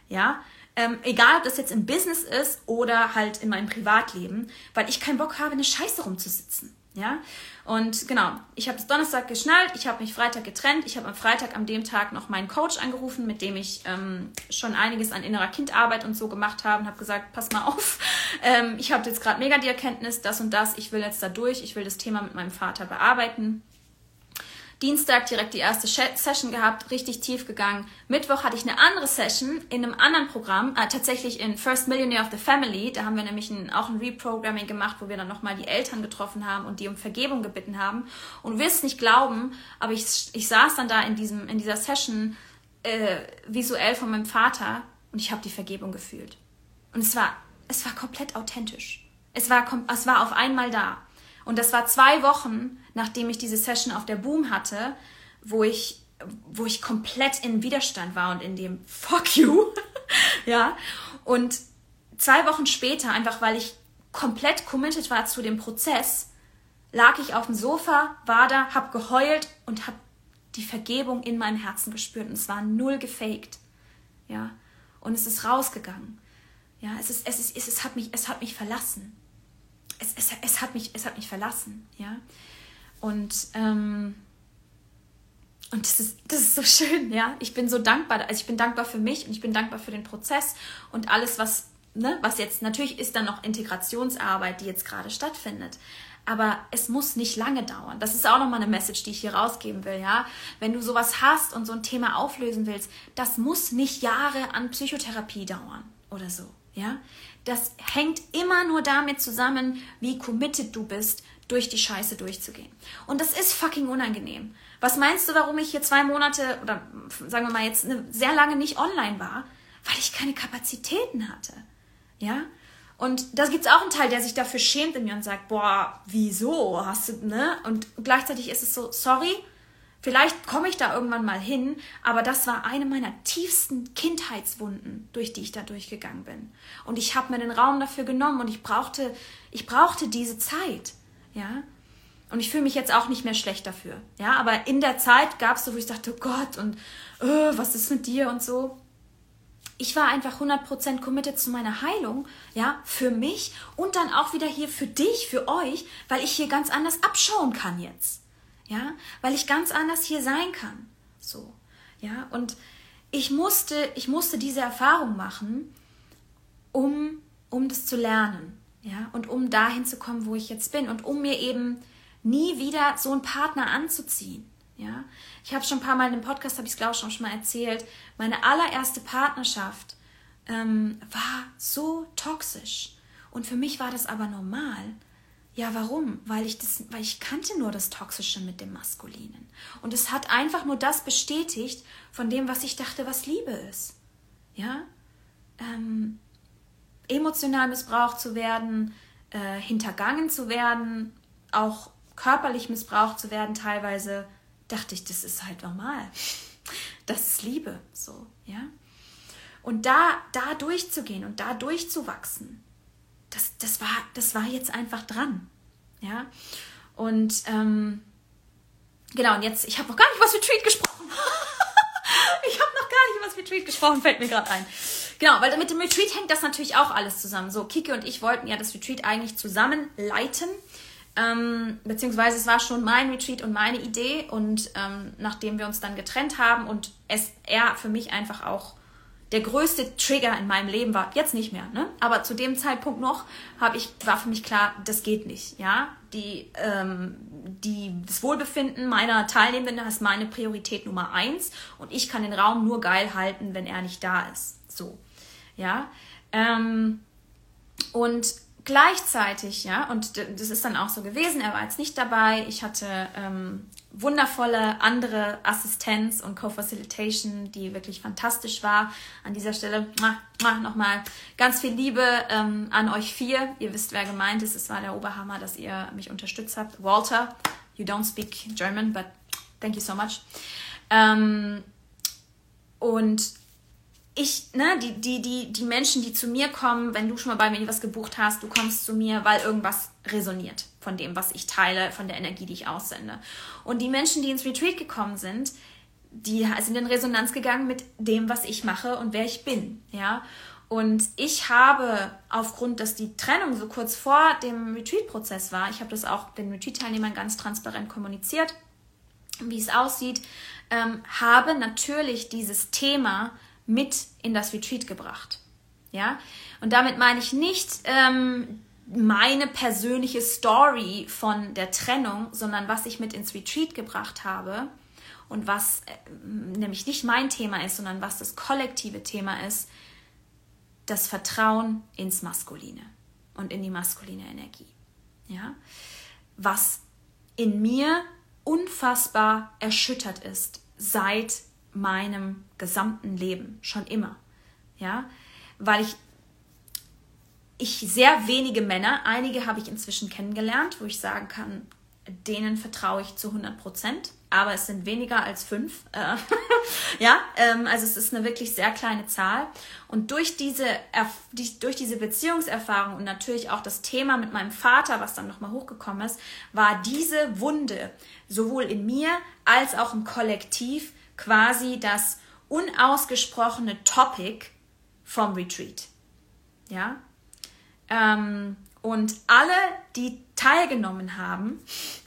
A: Ja, ähm, egal ob das jetzt im Business ist oder halt in meinem Privatleben, weil ich keinen Bock habe, eine Scheiße rumzusitzen. Ja, und genau, ich habe es Donnerstag geschnallt, ich habe mich Freitag getrennt, ich habe am Freitag an dem Tag noch meinen Coach angerufen, mit dem ich ähm, schon einiges an innerer Kindarbeit und so gemacht habe und habe gesagt, pass mal auf, ähm, ich habe jetzt gerade mega die Erkenntnis, das und das, ich will jetzt da durch, ich will das Thema mit meinem Vater bearbeiten. Dienstag direkt die erste Session gehabt, richtig tief gegangen. Mittwoch hatte ich eine andere Session in einem anderen Programm, äh, tatsächlich in First Millionaire of the Family. Da haben wir nämlich ein, auch ein Reprogramming gemacht, wo wir dann nochmal die Eltern getroffen haben und die um Vergebung gebeten haben. Und du wirst nicht glauben, aber ich, ich saß dann da in, diesem, in dieser Session äh, visuell von meinem Vater und ich habe die Vergebung gefühlt. Und es war, es war komplett authentisch. Es war, es war auf einmal da. Und das war zwei Wochen, nachdem ich diese Session auf der Boom hatte, wo ich, wo ich komplett in Widerstand war und in dem Fuck you. ja. Und zwei Wochen später, einfach weil ich komplett committed war zu dem Prozess, lag ich auf dem Sofa, war da, hab geheult und hab die Vergebung in meinem Herzen gespürt. Und es war null gefaked. Ja. Und es ist rausgegangen. Ja, es ist, es ist, es, ist, es hat mich, es hat mich verlassen es, es, es, hat, mich, es hat mich verlassen, ja. Und, ähm, und das ist, das ist so schön, ja. Ich bin so dankbar. Also ich bin dankbar für mich und ich bin dankbar für den Prozess und alles, was, ne, was jetzt, natürlich ist dann noch Integrationsarbeit, die jetzt gerade stattfindet. Aber es muss nicht lange dauern. Das ist auch nochmal eine Message, die ich hier rausgeben will, ja. Wenn du sowas hast und so ein Thema auflösen willst, das muss nicht Jahre an Psychotherapie dauern oder so, ja das hängt immer nur damit zusammen, wie committed du bist, durch die Scheiße durchzugehen. Und das ist fucking unangenehm. Was meinst du, warum ich hier zwei Monate oder sagen wir mal jetzt sehr lange nicht online war? Weil ich keine Kapazitäten hatte. Ja? Und da gibt es auch einen Teil, der sich dafür schämt in mir und sagt, boah, wieso hast du, ne? Und gleichzeitig ist es so, sorry, Vielleicht komme ich da irgendwann mal hin, aber das war eine meiner tiefsten Kindheitswunden, durch die ich da durchgegangen bin. Und ich habe mir den Raum dafür genommen und ich brauchte, ich brauchte diese Zeit, ja. Und ich fühle mich jetzt auch nicht mehr schlecht dafür, ja. Aber in der Zeit gab es so, wo ich dachte, oh Gott, und äh, was ist mit dir und so. Ich war einfach 100% committed zu meiner Heilung, ja, für mich und dann auch wieder hier für dich, für euch, weil ich hier ganz anders abschauen kann jetzt ja, weil ich ganz anders hier sein kann, so, ja, und ich musste, ich musste diese Erfahrung machen, um, um das zu lernen, ja, und um dahin zu kommen, wo ich jetzt bin. Und um mir eben nie wieder so einen Partner anzuziehen, ja. Ich habe schon ein paar Mal in dem Podcast, habe ich es glaube ich schon mal erzählt, meine allererste Partnerschaft ähm, war so toxisch. Und für mich war das aber normal, ja, warum? Weil ich das, weil ich kannte nur das Toxische mit dem Maskulinen. Und es hat einfach nur das bestätigt von dem, was ich dachte, was Liebe ist. Ja? Ähm, emotional missbraucht zu werden, äh, hintergangen zu werden, auch körperlich missbraucht zu werden teilweise, dachte ich, das ist halt normal. Das ist Liebe, so, ja. Und da, da durchzugehen und da durchzuwachsen, das, das, war, das war jetzt einfach dran. Ja. Und ähm, genau, und jetzt, ich habe noch gar nicht über das Retreat gesprochen. ich habe noch gar nicht über das Retreat gesprochen, fällt mir gerade ein. Genau, weil mit dem Retreat hängt das natürlich auch alles zusammen. So, Kiki und ich wollten ja das Retreat eigentlich zusammen leiten. Ähm, beziehungsweise es war schon mein Retreat und meine Idee. Und ähm, nachdem wir uns dann getrennt haben und es er für mich einfach auch der größte Trigger in meinem Leben war. Jetzt nicht mehr, ne? Aber zu dem Zeitpunkt noch habe ich war für mich klar, das geht nicht, ja. Die, ähm, die das Wohlbefinden meiner Teilnehmenden ist meine Priorität Nummer eins und ich kann den Raum nur geil halten, wenn er nicht da ist. So, ja. Ähm, und gleichzeitig, ja, und das ist dann auch so gewesen, er war jetzt nicht dabei. Ich hatte ähm, wundervolle andere Assistenz und Co-Facilitation, die wirklich fantastisch war. An dieser Stelle nochmal ganz viel Liebe ähm, an euch vier. Ihr wisst, wer gemeint ist. Es war der Oberhammer, dass ihr mich unterstützt habt. Walter, you don't speak German, but thank you so much. Ähm, und ich, ne, die, die, die, die Menschen, die zu mir kommen, wenn du schon mal bei mir was gebucht hast, du kommst zu mir, weil irgendwas resoniert von dem, was ich teile, von der Energie, die ich aussende. Und die Menschen, die ins Retreat gekommen sind, die sind in Resonanz gegangen mit dem, was ich mache und wer ich bin, ja. Und ich habe aufgrund, dass die Trennung so kurz vor dem Retreat-Prozess war, ich habe das auch den Retreat-Teilnehmern ganz transparent kommuniziert, wie es aussieht, ähm, habe natürlich dieses Thema mit in das Retreat gebracht. Ja, und damit meine ich nicht ähm, meine persönliche Story von der Trennung, sondern was ich mit ins Retreat gebracht habe und was äh, nämlich nicht mein Thema ist, sondern was das kollektive Thema ist, das Vertrauen ins Maskuline und in die maskuline Energie. Ja? Was in mir unfassbar erschüttert ist seit meinem gesamten Leben, schon immer. Ja? Weil ich ich sehr wenige Männer, einige habe ich inzwischen kennengelernt, wo ich sagen kann, denen vertraue ich zu 100 Prozent, aber es sind weniger als fünf. Äh, ja, ähm, also es ist eine wirklich sehr kleine Zahl. Und durch diese, durch diese Beziehungserfahrung und natürlich auch das Thema mit meinem Vater, was dann nochmal hochgekommen ist, war diese Wunde sowohl in mir als auch im Kollektiv quasi das unausgesprochene Topic vom Retreat. Ja, ähm, und alle, die teilgenommen haben,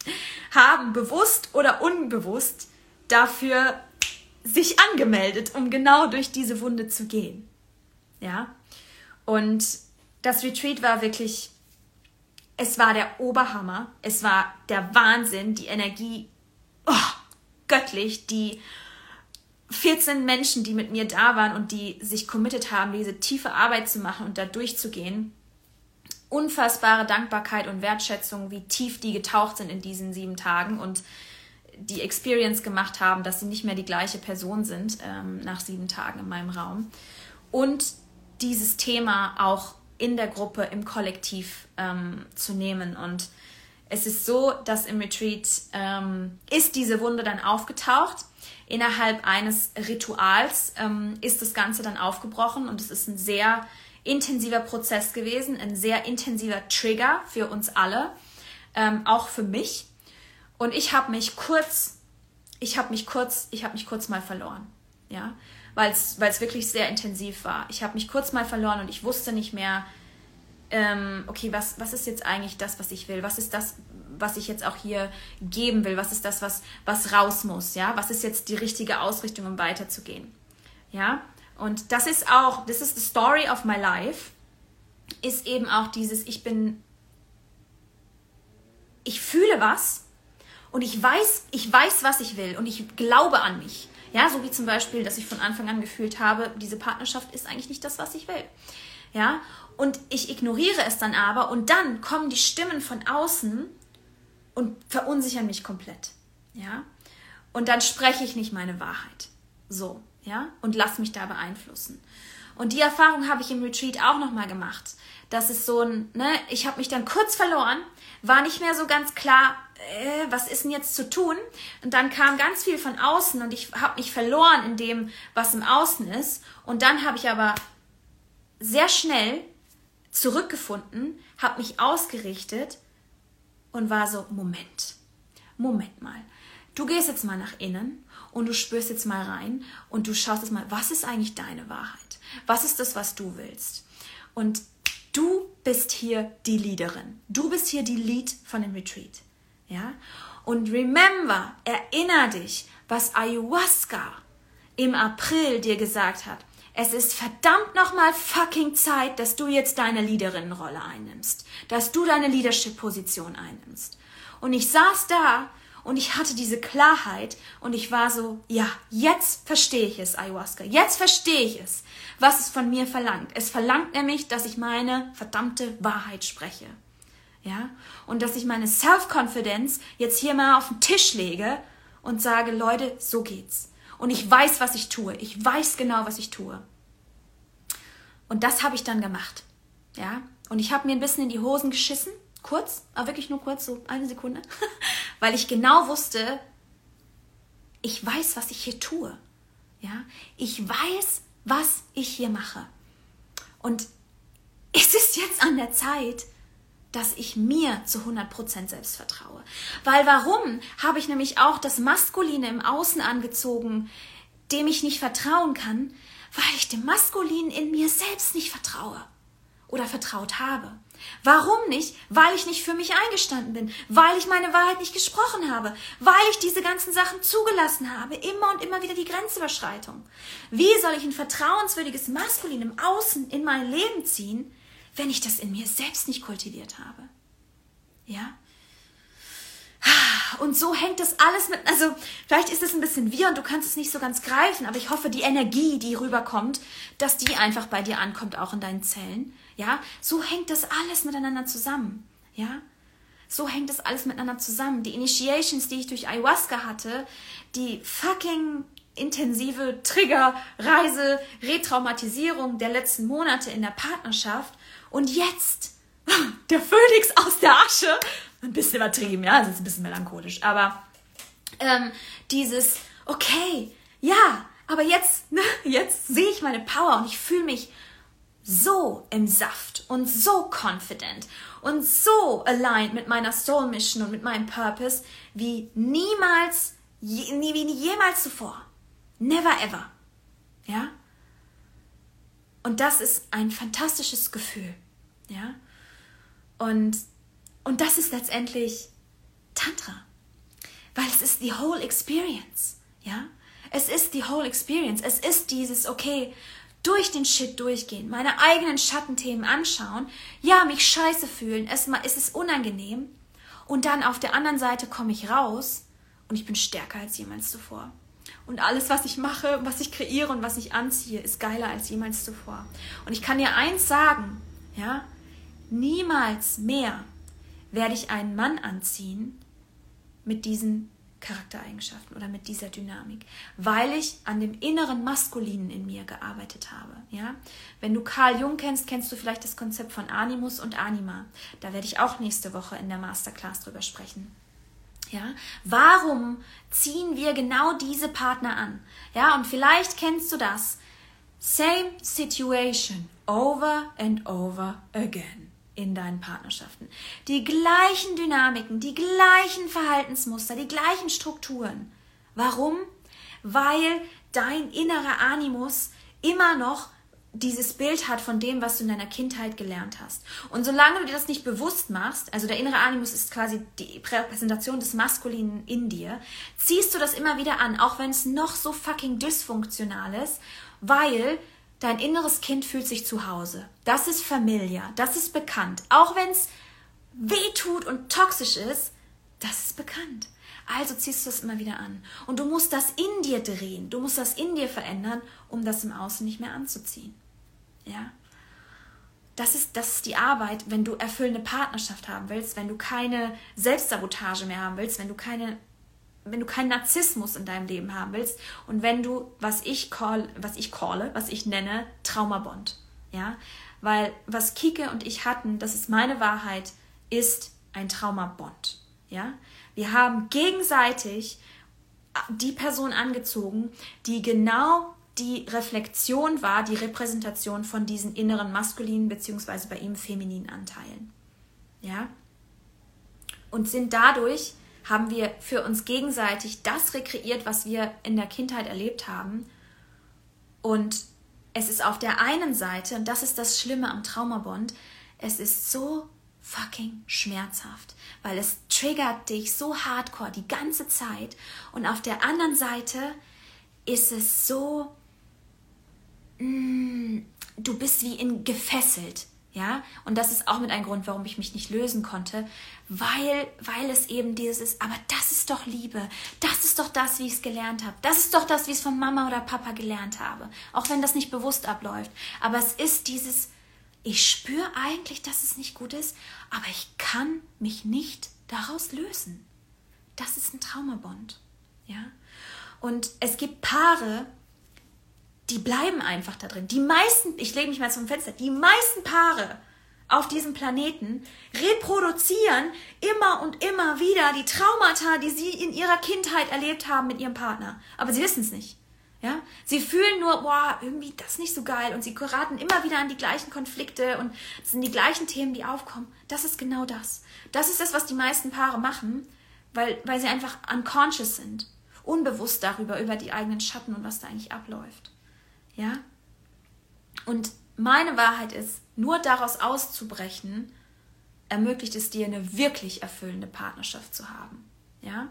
A: haben bewusst oder unbewusst dafür sich angemeldet, um genau durch diese Wunde zu gehen. Ja? Und das Retreat war wirklich, es war der Oberhammer, es war der Wahnsinn, die Energie oh, göttlich, die 14 Menschen, die mit mir da waren und die sich committed haben, diese tiefe Arbeit zu machen und da durchzugehen unfassbare Dankbarkeit und Wertschätzung, wie tief die getaucht sind in diesen sieben Tagen und die Experience gemacht haben, dass sie nicht mehr die gleiche Person sind ähm, nach sieben Tagen in meinem Raum. Und dieses Thema auch in der Gruppe, im Kollektiv ähm, zu nehmen. Und es ist so, dass im Retreat ähm, ist diese Wunde dann aufgetaucht. Innerhalb eines Rituals ähm, ist das Ganze dann aufgebrochen und es ist ein sehr intensiver Prozess gewesen, ein sehr intensiver Trigger für uns alle, ähm, auch für mich. Und ich habe mich kurz, ich habe mich kurz, ich habe mich kurz mal verloren, ja, weil es wirklich sehr intensiv war. Ich habe mich kurz mal verloren und ich wusste nicht mehr, ähm, okay, was, was ist jetzt eigentlich das, was ich will? Was ist das, was ich jetzt auch hier geben will? Was ist das, was, was raus muss? Ja, was ist jetzt die richtige Ausrichtung, um weiterzugehen? Ja, und das ist auch, das ist the story of my life, ist eben auch dieses, ich bin, ich fühle was und ich weiß, ich weiß, was ich will und ich glaube an mich. Ja, so wie zum Beispiel, dass ich von Anfang an gefühlt habe, diese Partnerschaft ist eigentlich nicht das, was ich will. Ja, und ich ignoriere es dann aber und dann kommen die Stimmen von außen und verunsichern mich komplett. Ja, und dann spreche ich nicht meine Wahrheit. So ja, und lass mich da beeinflussen. Und die Erfahrung habe ich im Retreat auch nochmal gemacht. Das ist so ein, ne, ich habe mich dann kurz verloren, war nicht mehr so ganz klar, äh, was ist denn jetzt zu tun? Und dann kam ganz viel von außen und ich habe mich verloren in dem, was im Außen ist. Und dann habe ich aber sehr schnell zurückgefunden, habe mich ausgerichtet und war so, Moment, Moment mal. Du gehst jetzt mal nach innen und du spürst jetzt mal rein und du schaust jetzt mal, was ist eigentlich deine Wahrheit? Was ist das, was du willst? Und du bist hier die Leaderin. Du bist hier die Lead von dem Retreat. Ja? Und remember, erinner dich, was Ayahuasca im April dir gesagt hat. Es ist verdammt nochmal fucking Zeit, dass du jetzt deine Leaderinnenrolle einnimmst. Dass du deine Leadership-Position einnimmst. Und ich saß da und ich hatte diese Klarheit und ich war so, ja, jetzt verstehe ich es, Ayahuasca. Jetzt verstehe ich es, was es von mir verlangt. Es verlangt nämlich, dass ich meine verdammte Wahrheit spreche. Ja? Und dass ich meine Self-Confidence jetzt hier mal auf den Tisch lege und sage, Leute, so geht's. Und ich weiß, was ich tue. Ich weiß genau, was ich tue. Und das habe ich dann gemacht. Ja? Und ich habe mir ein bisschen in die Hosen geschissen kurz, aber wirklich nur kurz, so eine Sekunde, weil ich genau wusste, ich weiß, was ich hier tue. Ja, ich weiß, was ich hier mache. Und es ist jetzt an der Zeit, dass ich mir zu 100% selbst vertraue. Weil warum habe ich nämlich auch das Maskuline im Außen angezogen, dem ich nicht vertrauen kann? Weil ich dem Maskulinen in mir selbst nicht vertraue oder vertraut habe. Warum nicht? Weil ich nicht für mich eingestanden bin, weil ich meine Wahrheit nicht gesprochen habe, weil ich diese ganzen Sachen zugelassen habe, immer und immer wieder die Grenzüberschreitung. Wie soll ich ein vertrauenswürdiges Maskulin im Außen in mein Leben ziehen, wenn ich das in mir selbst nicht kultiviert habe? Ja? Und so hängt das alles mit, also vielleicht ist es ein bisschen wir und du kannst es nicht so ganz greifen, aber ich hoffe, die Energie, die rüberkommt, dass die einfach bei dir ankommt, auch in deinen Zellen. Ja, so hängt das alles miteinander zusammen. Ja, so hängt das alles miteinander zusammen. Die Initiations, die ich durch Ayahuasca hatte, die fucking intensive Triggerreise, Retraumatisierung der letzten Monate in der Partnerschaft und jetzt der Phönix aus der Asche ein bisschen übertrieben, ja, das ist ein bisschen melancholisch, aber ähm, dieses, okay, ja, aber jetzt, ne, jetzt sehe ich meine Power und ich fühle mich so im Saft und so confident und so aligned mit meiner Soul Mission und mit meinem Purpose wie niemals, je, nie, wie jemals zuvor. Never ever. Ja? Und das ist ein fantastisches Gefühl. Ja? Und und das ist letztendlich Tantra. Weil es ist die whole experience. Ja? Es ist die whole experience. Es ist dieses, okay, durch den Shit durchgehen, meine eigenen Schattenthemen anschauen, ja, mich scheiße fühlen, erstmal ist es unangenehm und dann auf der anderen Seite komme ich raus und ich bin stärker als jemals zuvor. Und alles, was ich mache, was ich kreiere und was ich anziehe, ist geiler als jemals zuvor. Und ich kann dir eins sagen, ja, niemals mehr werde ich einen Mann anziehen mit diesen Charaktereigenschaften oder mit dieser Dynamik, weil ich an dem inneren Maskulinen in mir gearbeitet habe. Ja? Wenn du Carl Jung kennst, kennst du vielleicht das Konzept von Animus und Anima. Da werde ich auch nächste Woche in der Masterclass drüber sprechen. Ja? Warum ziehen wir genau diese Partner an? Ja, und vielleicht kennst du das. Same situation over and over again in deinen Partnerschaften. Die gleichen Dynamiken, die gleichen Verhaltensmuster, die gleichen Strukturen. Warum? Weil dein innerer Animus immer noch dieses Bild hat von dem, was du in deiner Kindheit gelernt hast. Und solange du dir das nicht bewusst machst, also der innere Animus ist quasi die Repräsentation des Maskulinen in dir, ziehst du das immer wieder an, auch wenn es noch so fucking dysfunktional ist, weil Dein inneres Kind fühlt sich zu Hause. Das ist familiar, das ist bekannt. Auch wenn es weh tut und toxisch ist, das ist bekannt. Also ziehst du es immer wieder an. Und du musst das in dir drehen. Du musst das in dir verändern, um das im Außen nicht mehr anzuziehen. Ja? Das ist, das ist die Arbeit, wenn du erfüllende Partnerschaft haben willst, wenn du keine Selbstsabotage mehr haben willst, wenn du keine wenn du keinen Narzissmus in deinem Leben haben willst und wenn du, was ich call, was ich calle, was ich nenne, Traumabond. Ja? Weil was Kike und ich hatten, das ist meine Wahrheit, ist ein Traumabond. Ja? Wir haben gegenseitig die Person angezogen, die genau die Reflexion war, die Repräsentation von diesen inneren maskulinen beziehungsweise bei ihm femininen Anteilen. Ja? Und sind dadurch haben wir für uns gegenseitig das rekreiert, was wir in der Kindheit erlebt haben. Und es ist auf der einen Seite, und das ist das Schlimme am Traumabond, es ist so fucking schmerzhaft, weil es triggert dich so hardcore die ganze Zeit. Und auf der anderen Seite ist es so, mm, du bist wie in gefesselt. Ja, und das ist auch mit ein Grund, warum ich mich nicht lösen konnte, weil, weil es eben dieses ist, aber das ist doch Liebe, das ist doch das, wie ich es gelernt habe, das ist doch das, wie ich es von Mama oder Papa gelernt habe, auch wenn das nicht bewusst abläuft. Aber es ist dieses, ich spüre eigentlich, dass es nicht gut ist, aber ich kann mich nicht daraus lösen. Das ist ein Traumabond. Ja, und es gibt Paare, die bleiben einfach da drin. Die meisten, ich lege mich mal zum Fenster, die meisten Paare auf diesem Planeten reproduzieren immer und immer wieder die Traumata, die sie in ihrer Kindheit erlebt haben mit ihrem Partner. Aber sie wissen es nicht. Ja? Sie fühlen nur, boah, irgendwie das nicht so geil und sie geraten immer wieder an die gleichen Konflikte und es sind die gleichen Themen, die aufkommen. Das ist genau das. Das ist das, was die meisten Paare machen, weil, weil sie einfach unconscious sind. Unbewusst darüber, über die eigenen Schatten und was da eigentlich abläuft. Ja? Und meine Wahrheit ist, nur daraus auszubrechen, ermöglicht es dir, eine wirklich erfüllende Partnerschaft zu haben. Ja?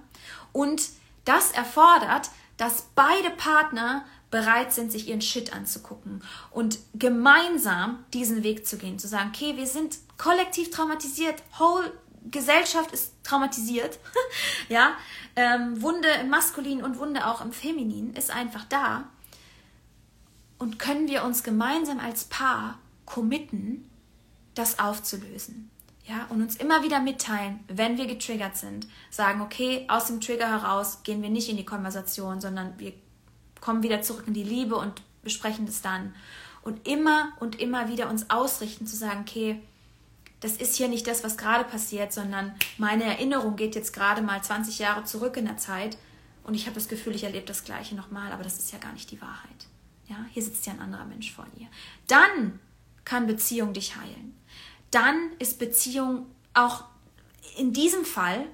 A: Und das erfordert, dass beide Partner bereit sind, sich ihren Shit anzugucken und gemeinsam diesen Weg zu gehen, zu sagen, okay, wir sind kollektiv traumatisiert, whole Gesellschaft ist traumatisiert, ja, ähm, Wunde im Maskulin und Wunde auch im Feminin ist einfach da. Und können wir uns gemeinsam als Paar committen, das aufzulösen? Ja, und uns immer wieder mitteilen, wenn wir getriggert sind, sagen, okay, aus dem Trigger heraus gehen wir nicht in die Konversation, sondern wir kommen wieder zurück in die Liebe und besprechen das dann. Und immer und immer wieder uns ausrichten, zu sagen, okay, das ist hier nicht das, was gerade passiert, sondern meine Erinnerung geht jetzt gerade mal 20 Jahre zurück in der Zeit und ich habe das Gefühl, ich erlebe das Gleiche nochmal, aber das ist ja gar nicht die Wahrheit. Ja, hier sitzt ja ein anderer Mensch vor dir. Dann kann Beziehung dich heilen. Dann ist Beziehung auch in diesem Fall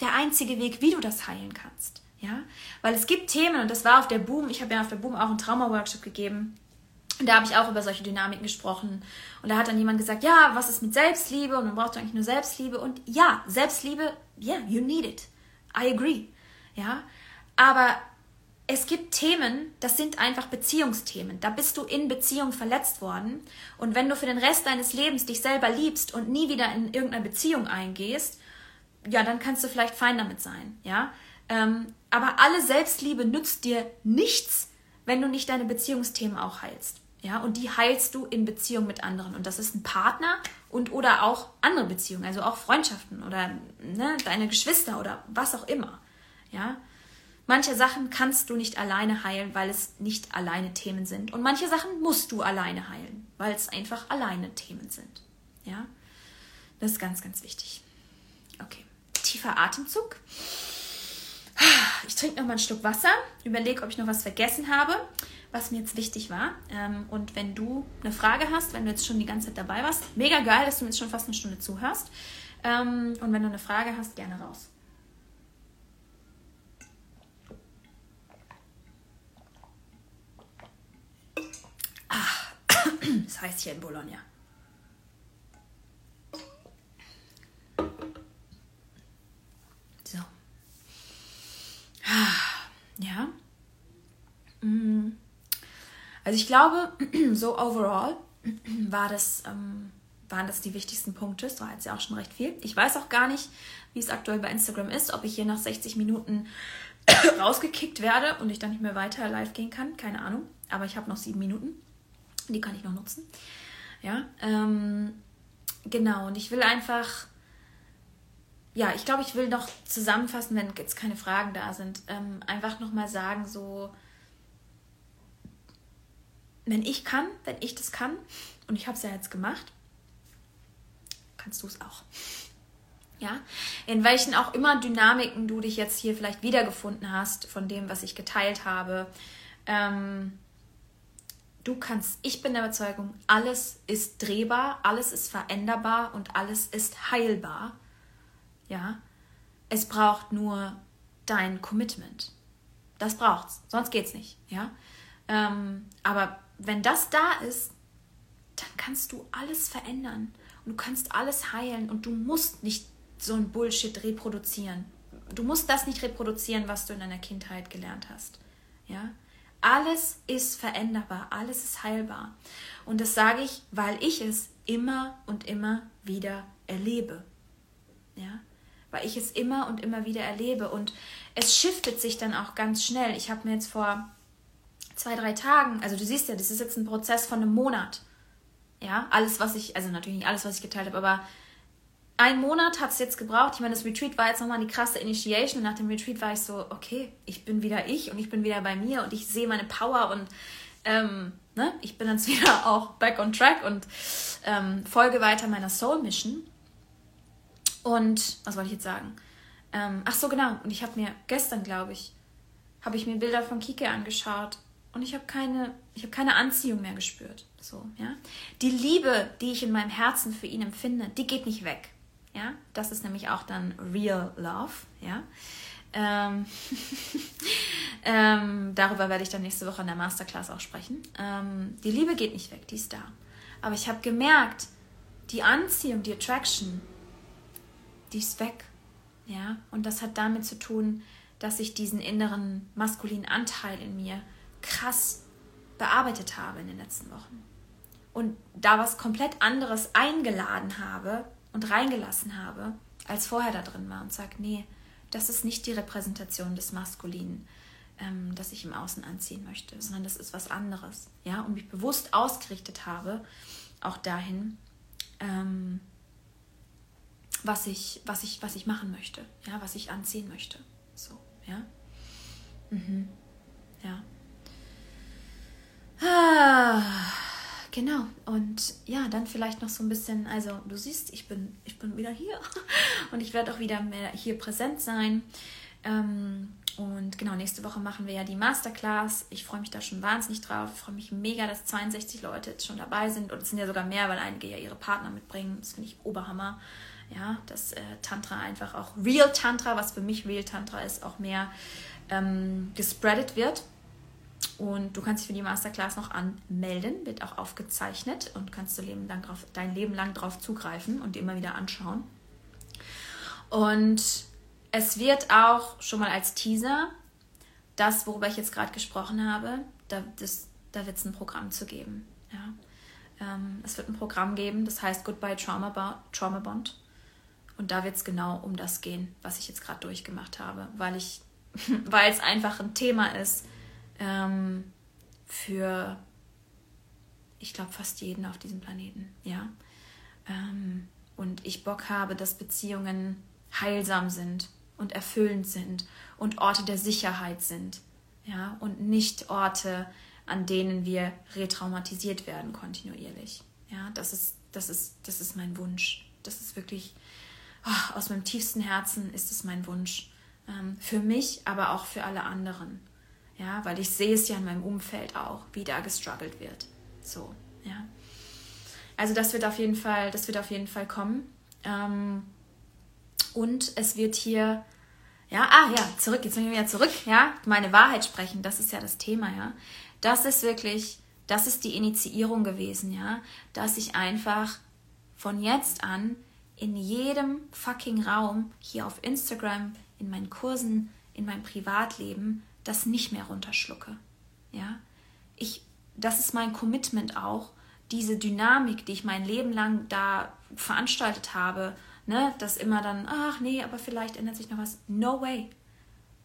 A: der einzige Weg, wie du das heilen kannst. Ja, weil es gibt Themen und das war auf der Boom. Ich habe ja auf der Boom auch einen Trauma-Workshop gegeben und da habe ich auch über solche Dynamiken gesprochen. Und da hat dann jemand gesagt, ja, was ist mit Selbstliebe? Und man braucht eigentlich nur Selbstliebe. Und ja, Selbstliebe, yeah, you need it. I agree. Ja, aber es gibt Themen, das sind einfach Beziehungsthemen. Da bist du in Beziehung verletzt worden. Und wenn du für den Rest deines Lebens dich selber liebst und nie wieder in irgendeine Beziehung eingehst, ja, dann kannst du vielleicht fein damit sein. Ja, ähm, aber alle Selbstliebe nützt dir nichts, wenn du nicht deine Beziehungsthemen auch heilst. Ja, und die heilst du in Beziehung mit anderen. Und das ist ein Partner und oder auch andere Beziehungen, also auch Freundschaften oder ne, deine Geschwister oder was auch immer. Ja, manche Sachen kannst du nicht alleine heilen, weil es nicht alleine Themen sind. Und manche Sachen musst du alleine heilen, weil es einfach alleine Themen sind. Ja, das ist ganz, ganz wichtig. Okay, tiefer Atemzug. Ich trinke noch mal einen Schluck Wasser, überlege, ob ich noch was vergessen habe was mir jetzt wichtig war. Ähm, und wenn du eine Frage hast, wenn du jetzt schon die ganze Zeit dabei warst, mega geil, dass du mir jetzt schon fast eine Stunde zuhörst. Ähm, und wenn du eine Frage hast, gerne raus. Ah, das heißt hier in Bologna. So. Ja. Mm. Also ich glaube, so overall war das, ähm, waren das die wichtigsten Punkte. Es war jetzt ja auch schon recht viel. Ich weiß auch gar nicht, wie es aktuell bei Instagram ist, ob ich hier nach 60 Minuten rausgekickt werde und ich dann nicht mehr weiter live gehen kann. Keine Ahnung. Aber ich habe noch sieben Minuten. Die kann ich noch nutzen. Ja, ähm, genau. Und ich will einfach, ja, ich glaube, ich will noch zusammenfassen, wenn jetzt keine Fragen da sind, ähm, einfach nochmal sagen, so, wenn ich kann, wenn ich das kann, und ich habe es ja jetzt gemacht, kannst du es auch. Ja, in welchen auch immer Dynamiken du dich jetzt hier vielleicht wiedergefunden hast von dem, was ich geteilt habe. Ähm, du kannst, ich bin der Überzeugung, alles ist drehbar, alles ist veränderbar und alles ist heilbar. Ja, es braucht nur dein Commitment. Das braucht's, sonst geht's nicht. Ja, ähm, aber wenn das da ist, dann kannst du alles verändern und du kannst alles heilen und du musst nicht so ein Bullshit reproduzieren. Du musst das nicht reproduzieren, was du in deiner Kindheit gelernt hast. Ja? Alles ist veränderbar, alles ist heilbar. Und das sage ich, weil ich es immer und immer wieder erlebe. Ja? Weil ich es immer und immer wieder erlebe und es shiftet sich dann auch ganz schnell. Ich habe mir jetzt vor zwei, drei Tagen, also du siehst ja, das ist jetzt ein Prozess von einem Monat. Ja, alles, was ich, also natürlich nicht alles, was ich geteilt habe, aber ein Monat hat es jetzt gebraucht. Ich meine, das Retreat war jetzt nochmal die krasse Initiation. Nach dem Retreat war ich so, okay, ich bin wieder ich und ich bin wieder bei mir und ich sehe meine Power und ähm, ne, ich bin jetzt wieder auch back on track und ähm, folge weiter meiner Soul Mission. Und was wollte ich jetzt sagen? Ähm, ach so, genau. Und ich habe mir gestern, glaube ich, habe ich mir Bilder von Kike angeschaut und ich habe keine, ich habe keine Anziehung mehr gespürt. So, ja. Die Liebe, die ich in meinem Herzen für ihn empfinde, die geht nicht weg. Ja, das ist nämlich auch dann real love. Ja, Ähm, ähm, darüber werde ich dann nächste Woche in der Masterclass auch sprechen. Ähm, die Liebe geht nicht weg, die ist da. Aber ich habe gemerkt, die Anziehung, die Attraction, die ist weg. Ja, und das hat damit zu tun, dass ich diesen inneren maskulinen Anteil in mir krass bearbeitet habe in den letzten Wochen. Und da was komplett anderes eingeladen habe und reingelassen habe, als vorher da drin war und sage, nee, das ist nicht die Repräsentation des Maskulinen, ähm, das ich im Außen anziehen möchte, sondern das ist was anderes. Ja, und mich bewusst ausgerichtet habe, auch dahin, ähm, was, ich, was, ich, was ich machen möchte, ja, was ich anziehen möchte. So, ja. Mhm. Ja. Ah, genau. Und ja, dann vielleicht noch so ein bisschen, also du siehst, ich bin, ich bin wieder hier und ich werde auch wieder mehr hier präsent sein. Ähm, und genau, nächste Woche machen wir ja die Masterclass. Ich freue mich da schon wahnsinnig drauf. Ich freue mich mega, dass 62 Leute jetzt schon dabei sind. Und es sind ja sogar mehr, weil einige ja ihre Partner mitbringen. Das finde ich Oberhammer. Ja, dass äh, Tantra einfach auch Real Tantra, was für mich Real Tantra ist, auch mehr ähm, gespreadet wird. Und du kannst dich für die Masterclass noch anmelden, wird auch aufgezeichnet und kannst du Leben lang drauf, dein Leben lang darauf zugreifen und immer wieder anschauen. Und es wird auch schon mal als Teaser das, worüber ich jetzt gerade gesprochen habe, da, da wird es ein Programm zu geben. Ja. Ähm, es wird ein Programm geben, das heißt Goodbye Trauma, Trauma Bond. Und da wird es genau um das gehen, was ich jetzt gerade durchgemacht habe, weil es einfach ein Thema ist ähm, für, ich glaube, fast jeden auf diesem Planeten, ja. Ähm, und ich Bock habe, dass Beziehungen heilsam sind und erfüllend sind und Orte der Sicherheit sind, ja, und nicht Orte, an denen wir retraumatisiert werden kontinuierlich. Ja, das ist, das ist, das ist mein Wunsch. Das ist wirklich oh, aus meinem tiefsten Herzen ist es mein Wunsch. Ähm, für mich, aber auch für alle anderen. Ja, weil ich sehe es ja in meinem Umfeld auch, wie da gestruggelt wird. So, ja. Also das wird auf jeden Fall, das wird auf jeden Fall kommen. Ähm, und es wird hier, ja, ah ja, zurück, jetzt müssen wir wieder zurück, ja, meine Wahrheit sprechen, das ist ja das Thema, ja. Das ist wirklich, das ist die Initiierung gewesen, ja, dass ich einfach von jetzt an in jedem fucking Raum, hier auf Instagram, in meinen Kursen, in meinem Privatleben, das nicht mehr runterschlucke. Ja, ich, das ist mein Commitment auch, diese Dynamik, die ich mein Leben lang da veranstaltet habe, ne, dass immer dann, ach nee, aber vielleicht ändert sich noch was. No way.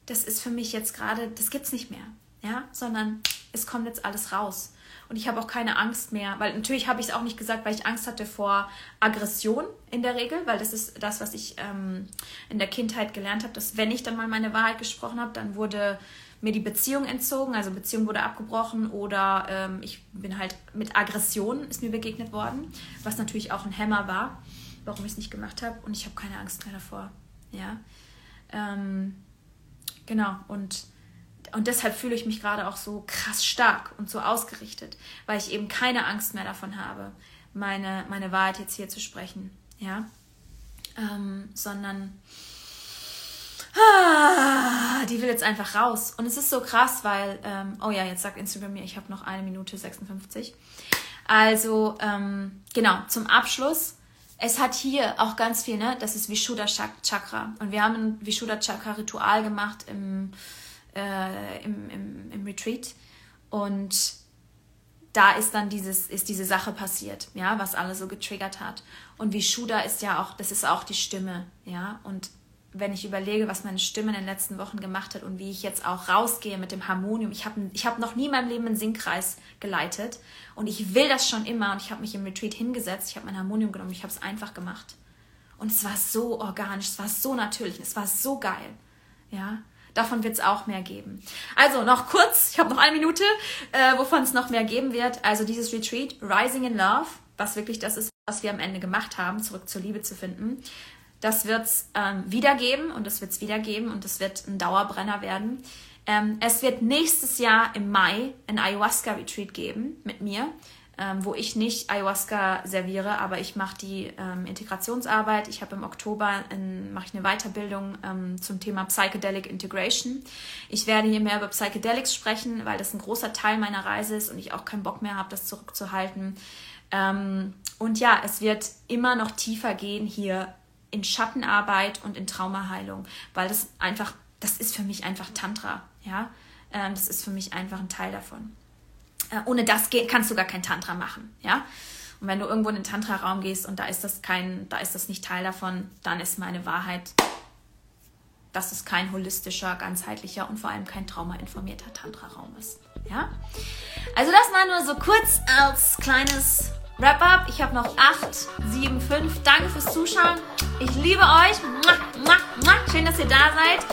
A: Das ist für mich jetzt gerade, das gibt's nicht mehr, ja, sondern es kommt jetzt alles raus. Und ich habe auch keine Angst mehr, weil natürlich habe ich es auch nicht gesagt, weil ich Angst hatte vor Aggression in der Regel, weil das ist das, was ich ähm, in der Kindheit gelernt habe, dass wenn ich dann mal meine Wahrheit gesprochen habe, dann wurde mir die Beziehung entzogen, also Beziehung wurde abgebrochen oder ähm, ich bin halt mit Aggression ist mir begegnet worden, was natürlich auch ein Hämmer war warum ich es nicht gemacht habe und ich habe keine Angst mehr davor. Ja. Ähm, genau, und, und deshalb fühle ich mich gerade auch so krass stark und so ausgerichtet, weil ich eben keine Angst mehr davon habe, meine, meine Wahrheit jetzt hier zu sprechen. Ja. Ähm, sondern ah, die will jetzt einfach raus. Und es ist so krass, weil, ähm, oh ja, jetzt sagt Instagram mir, ich habe noch eine Minute 56. Also, ähm, genau, zum Abschluss es hat hier auch ganz viel, ne? Das ist Vishuddha Chakra. Und wir haben ein Vishuddha Chakra Ritual gemacht im, äh, im, im, im Retreat. Und da ist dann dieses, ist diese Sache passiert, ja, was alle so getriggert hat. Und Vishuddha ist ja auch, das ist auch die Stimme, ja. Und wenn ich überlege, was meine Stimme in den letzten Wochen gemacht hat und wie ich jetzt auch rausgehe mit dem Harmonium. Ich habe ich hab noch nie in meinem Leben einen Singkreis geleitet und ich will das schon immer und ich habe mich im Retreat hingesetzt, ich habe mein Harmonium genommen, ich habe es einfach gemacht. Und es war so organisch, es war so natürlich, es war so geil. Ja, davon wird es auch mehr geben. Also noch kurz, ich habe noch eine Minute, äh, wovon es noch mehr geben wird. Also dieses Retreat, Rising in Love, was wirklich das ist, was wir am Ende gemacht haben, zurück zur Liebe zu finden. Das wird es ähm, wieder geben und das wird es wieder geben und das wird ein Dauerbrenner werden. Ähm, es wird nächstes Jahr im Mai ein Ayahuasca-Retreat geben mit mir. ähm, wo ich nicht Ayahuasca serviere, aber ich mache die ähm, Integrationsarbeit. Ich habe im Oktober mache ich eine Weiterbildung ähm, zum Thema Psychedelic Integration. Ich werde hier mehr über Psychedelics sprechen, weil das ein großer Teil meiner Reise ist und ich auch keinen Bock mehr habe, das zurückzuhalten. Ähm, und ja, es wird immer noch tiefer gehen hier in Schattenarbeit und in Traumaheilung, weil das einfach, das ist für mich einfach Tantra, ja. Ähm, das ist für mich einfach ein Teil davon. Äh, ohne das kannst du gar kein Tantra machen, ja. Und wenn du irgendwo in den Tantra-Raum gehst und da ist das kein, da ist das nicht Teil davon, dann ist meine Wahrheit, dass es kein holistischer, ganzheitlicher und vor allem kein traumainformierter Tantra-Raum ist. Ja? Also das mal nur so kurz als kleines Wrap-up. Ich habe noch 8, 7, 5. Danke fürs Zuschauen. Ich liebe euch. Schön, dass ihr da seid.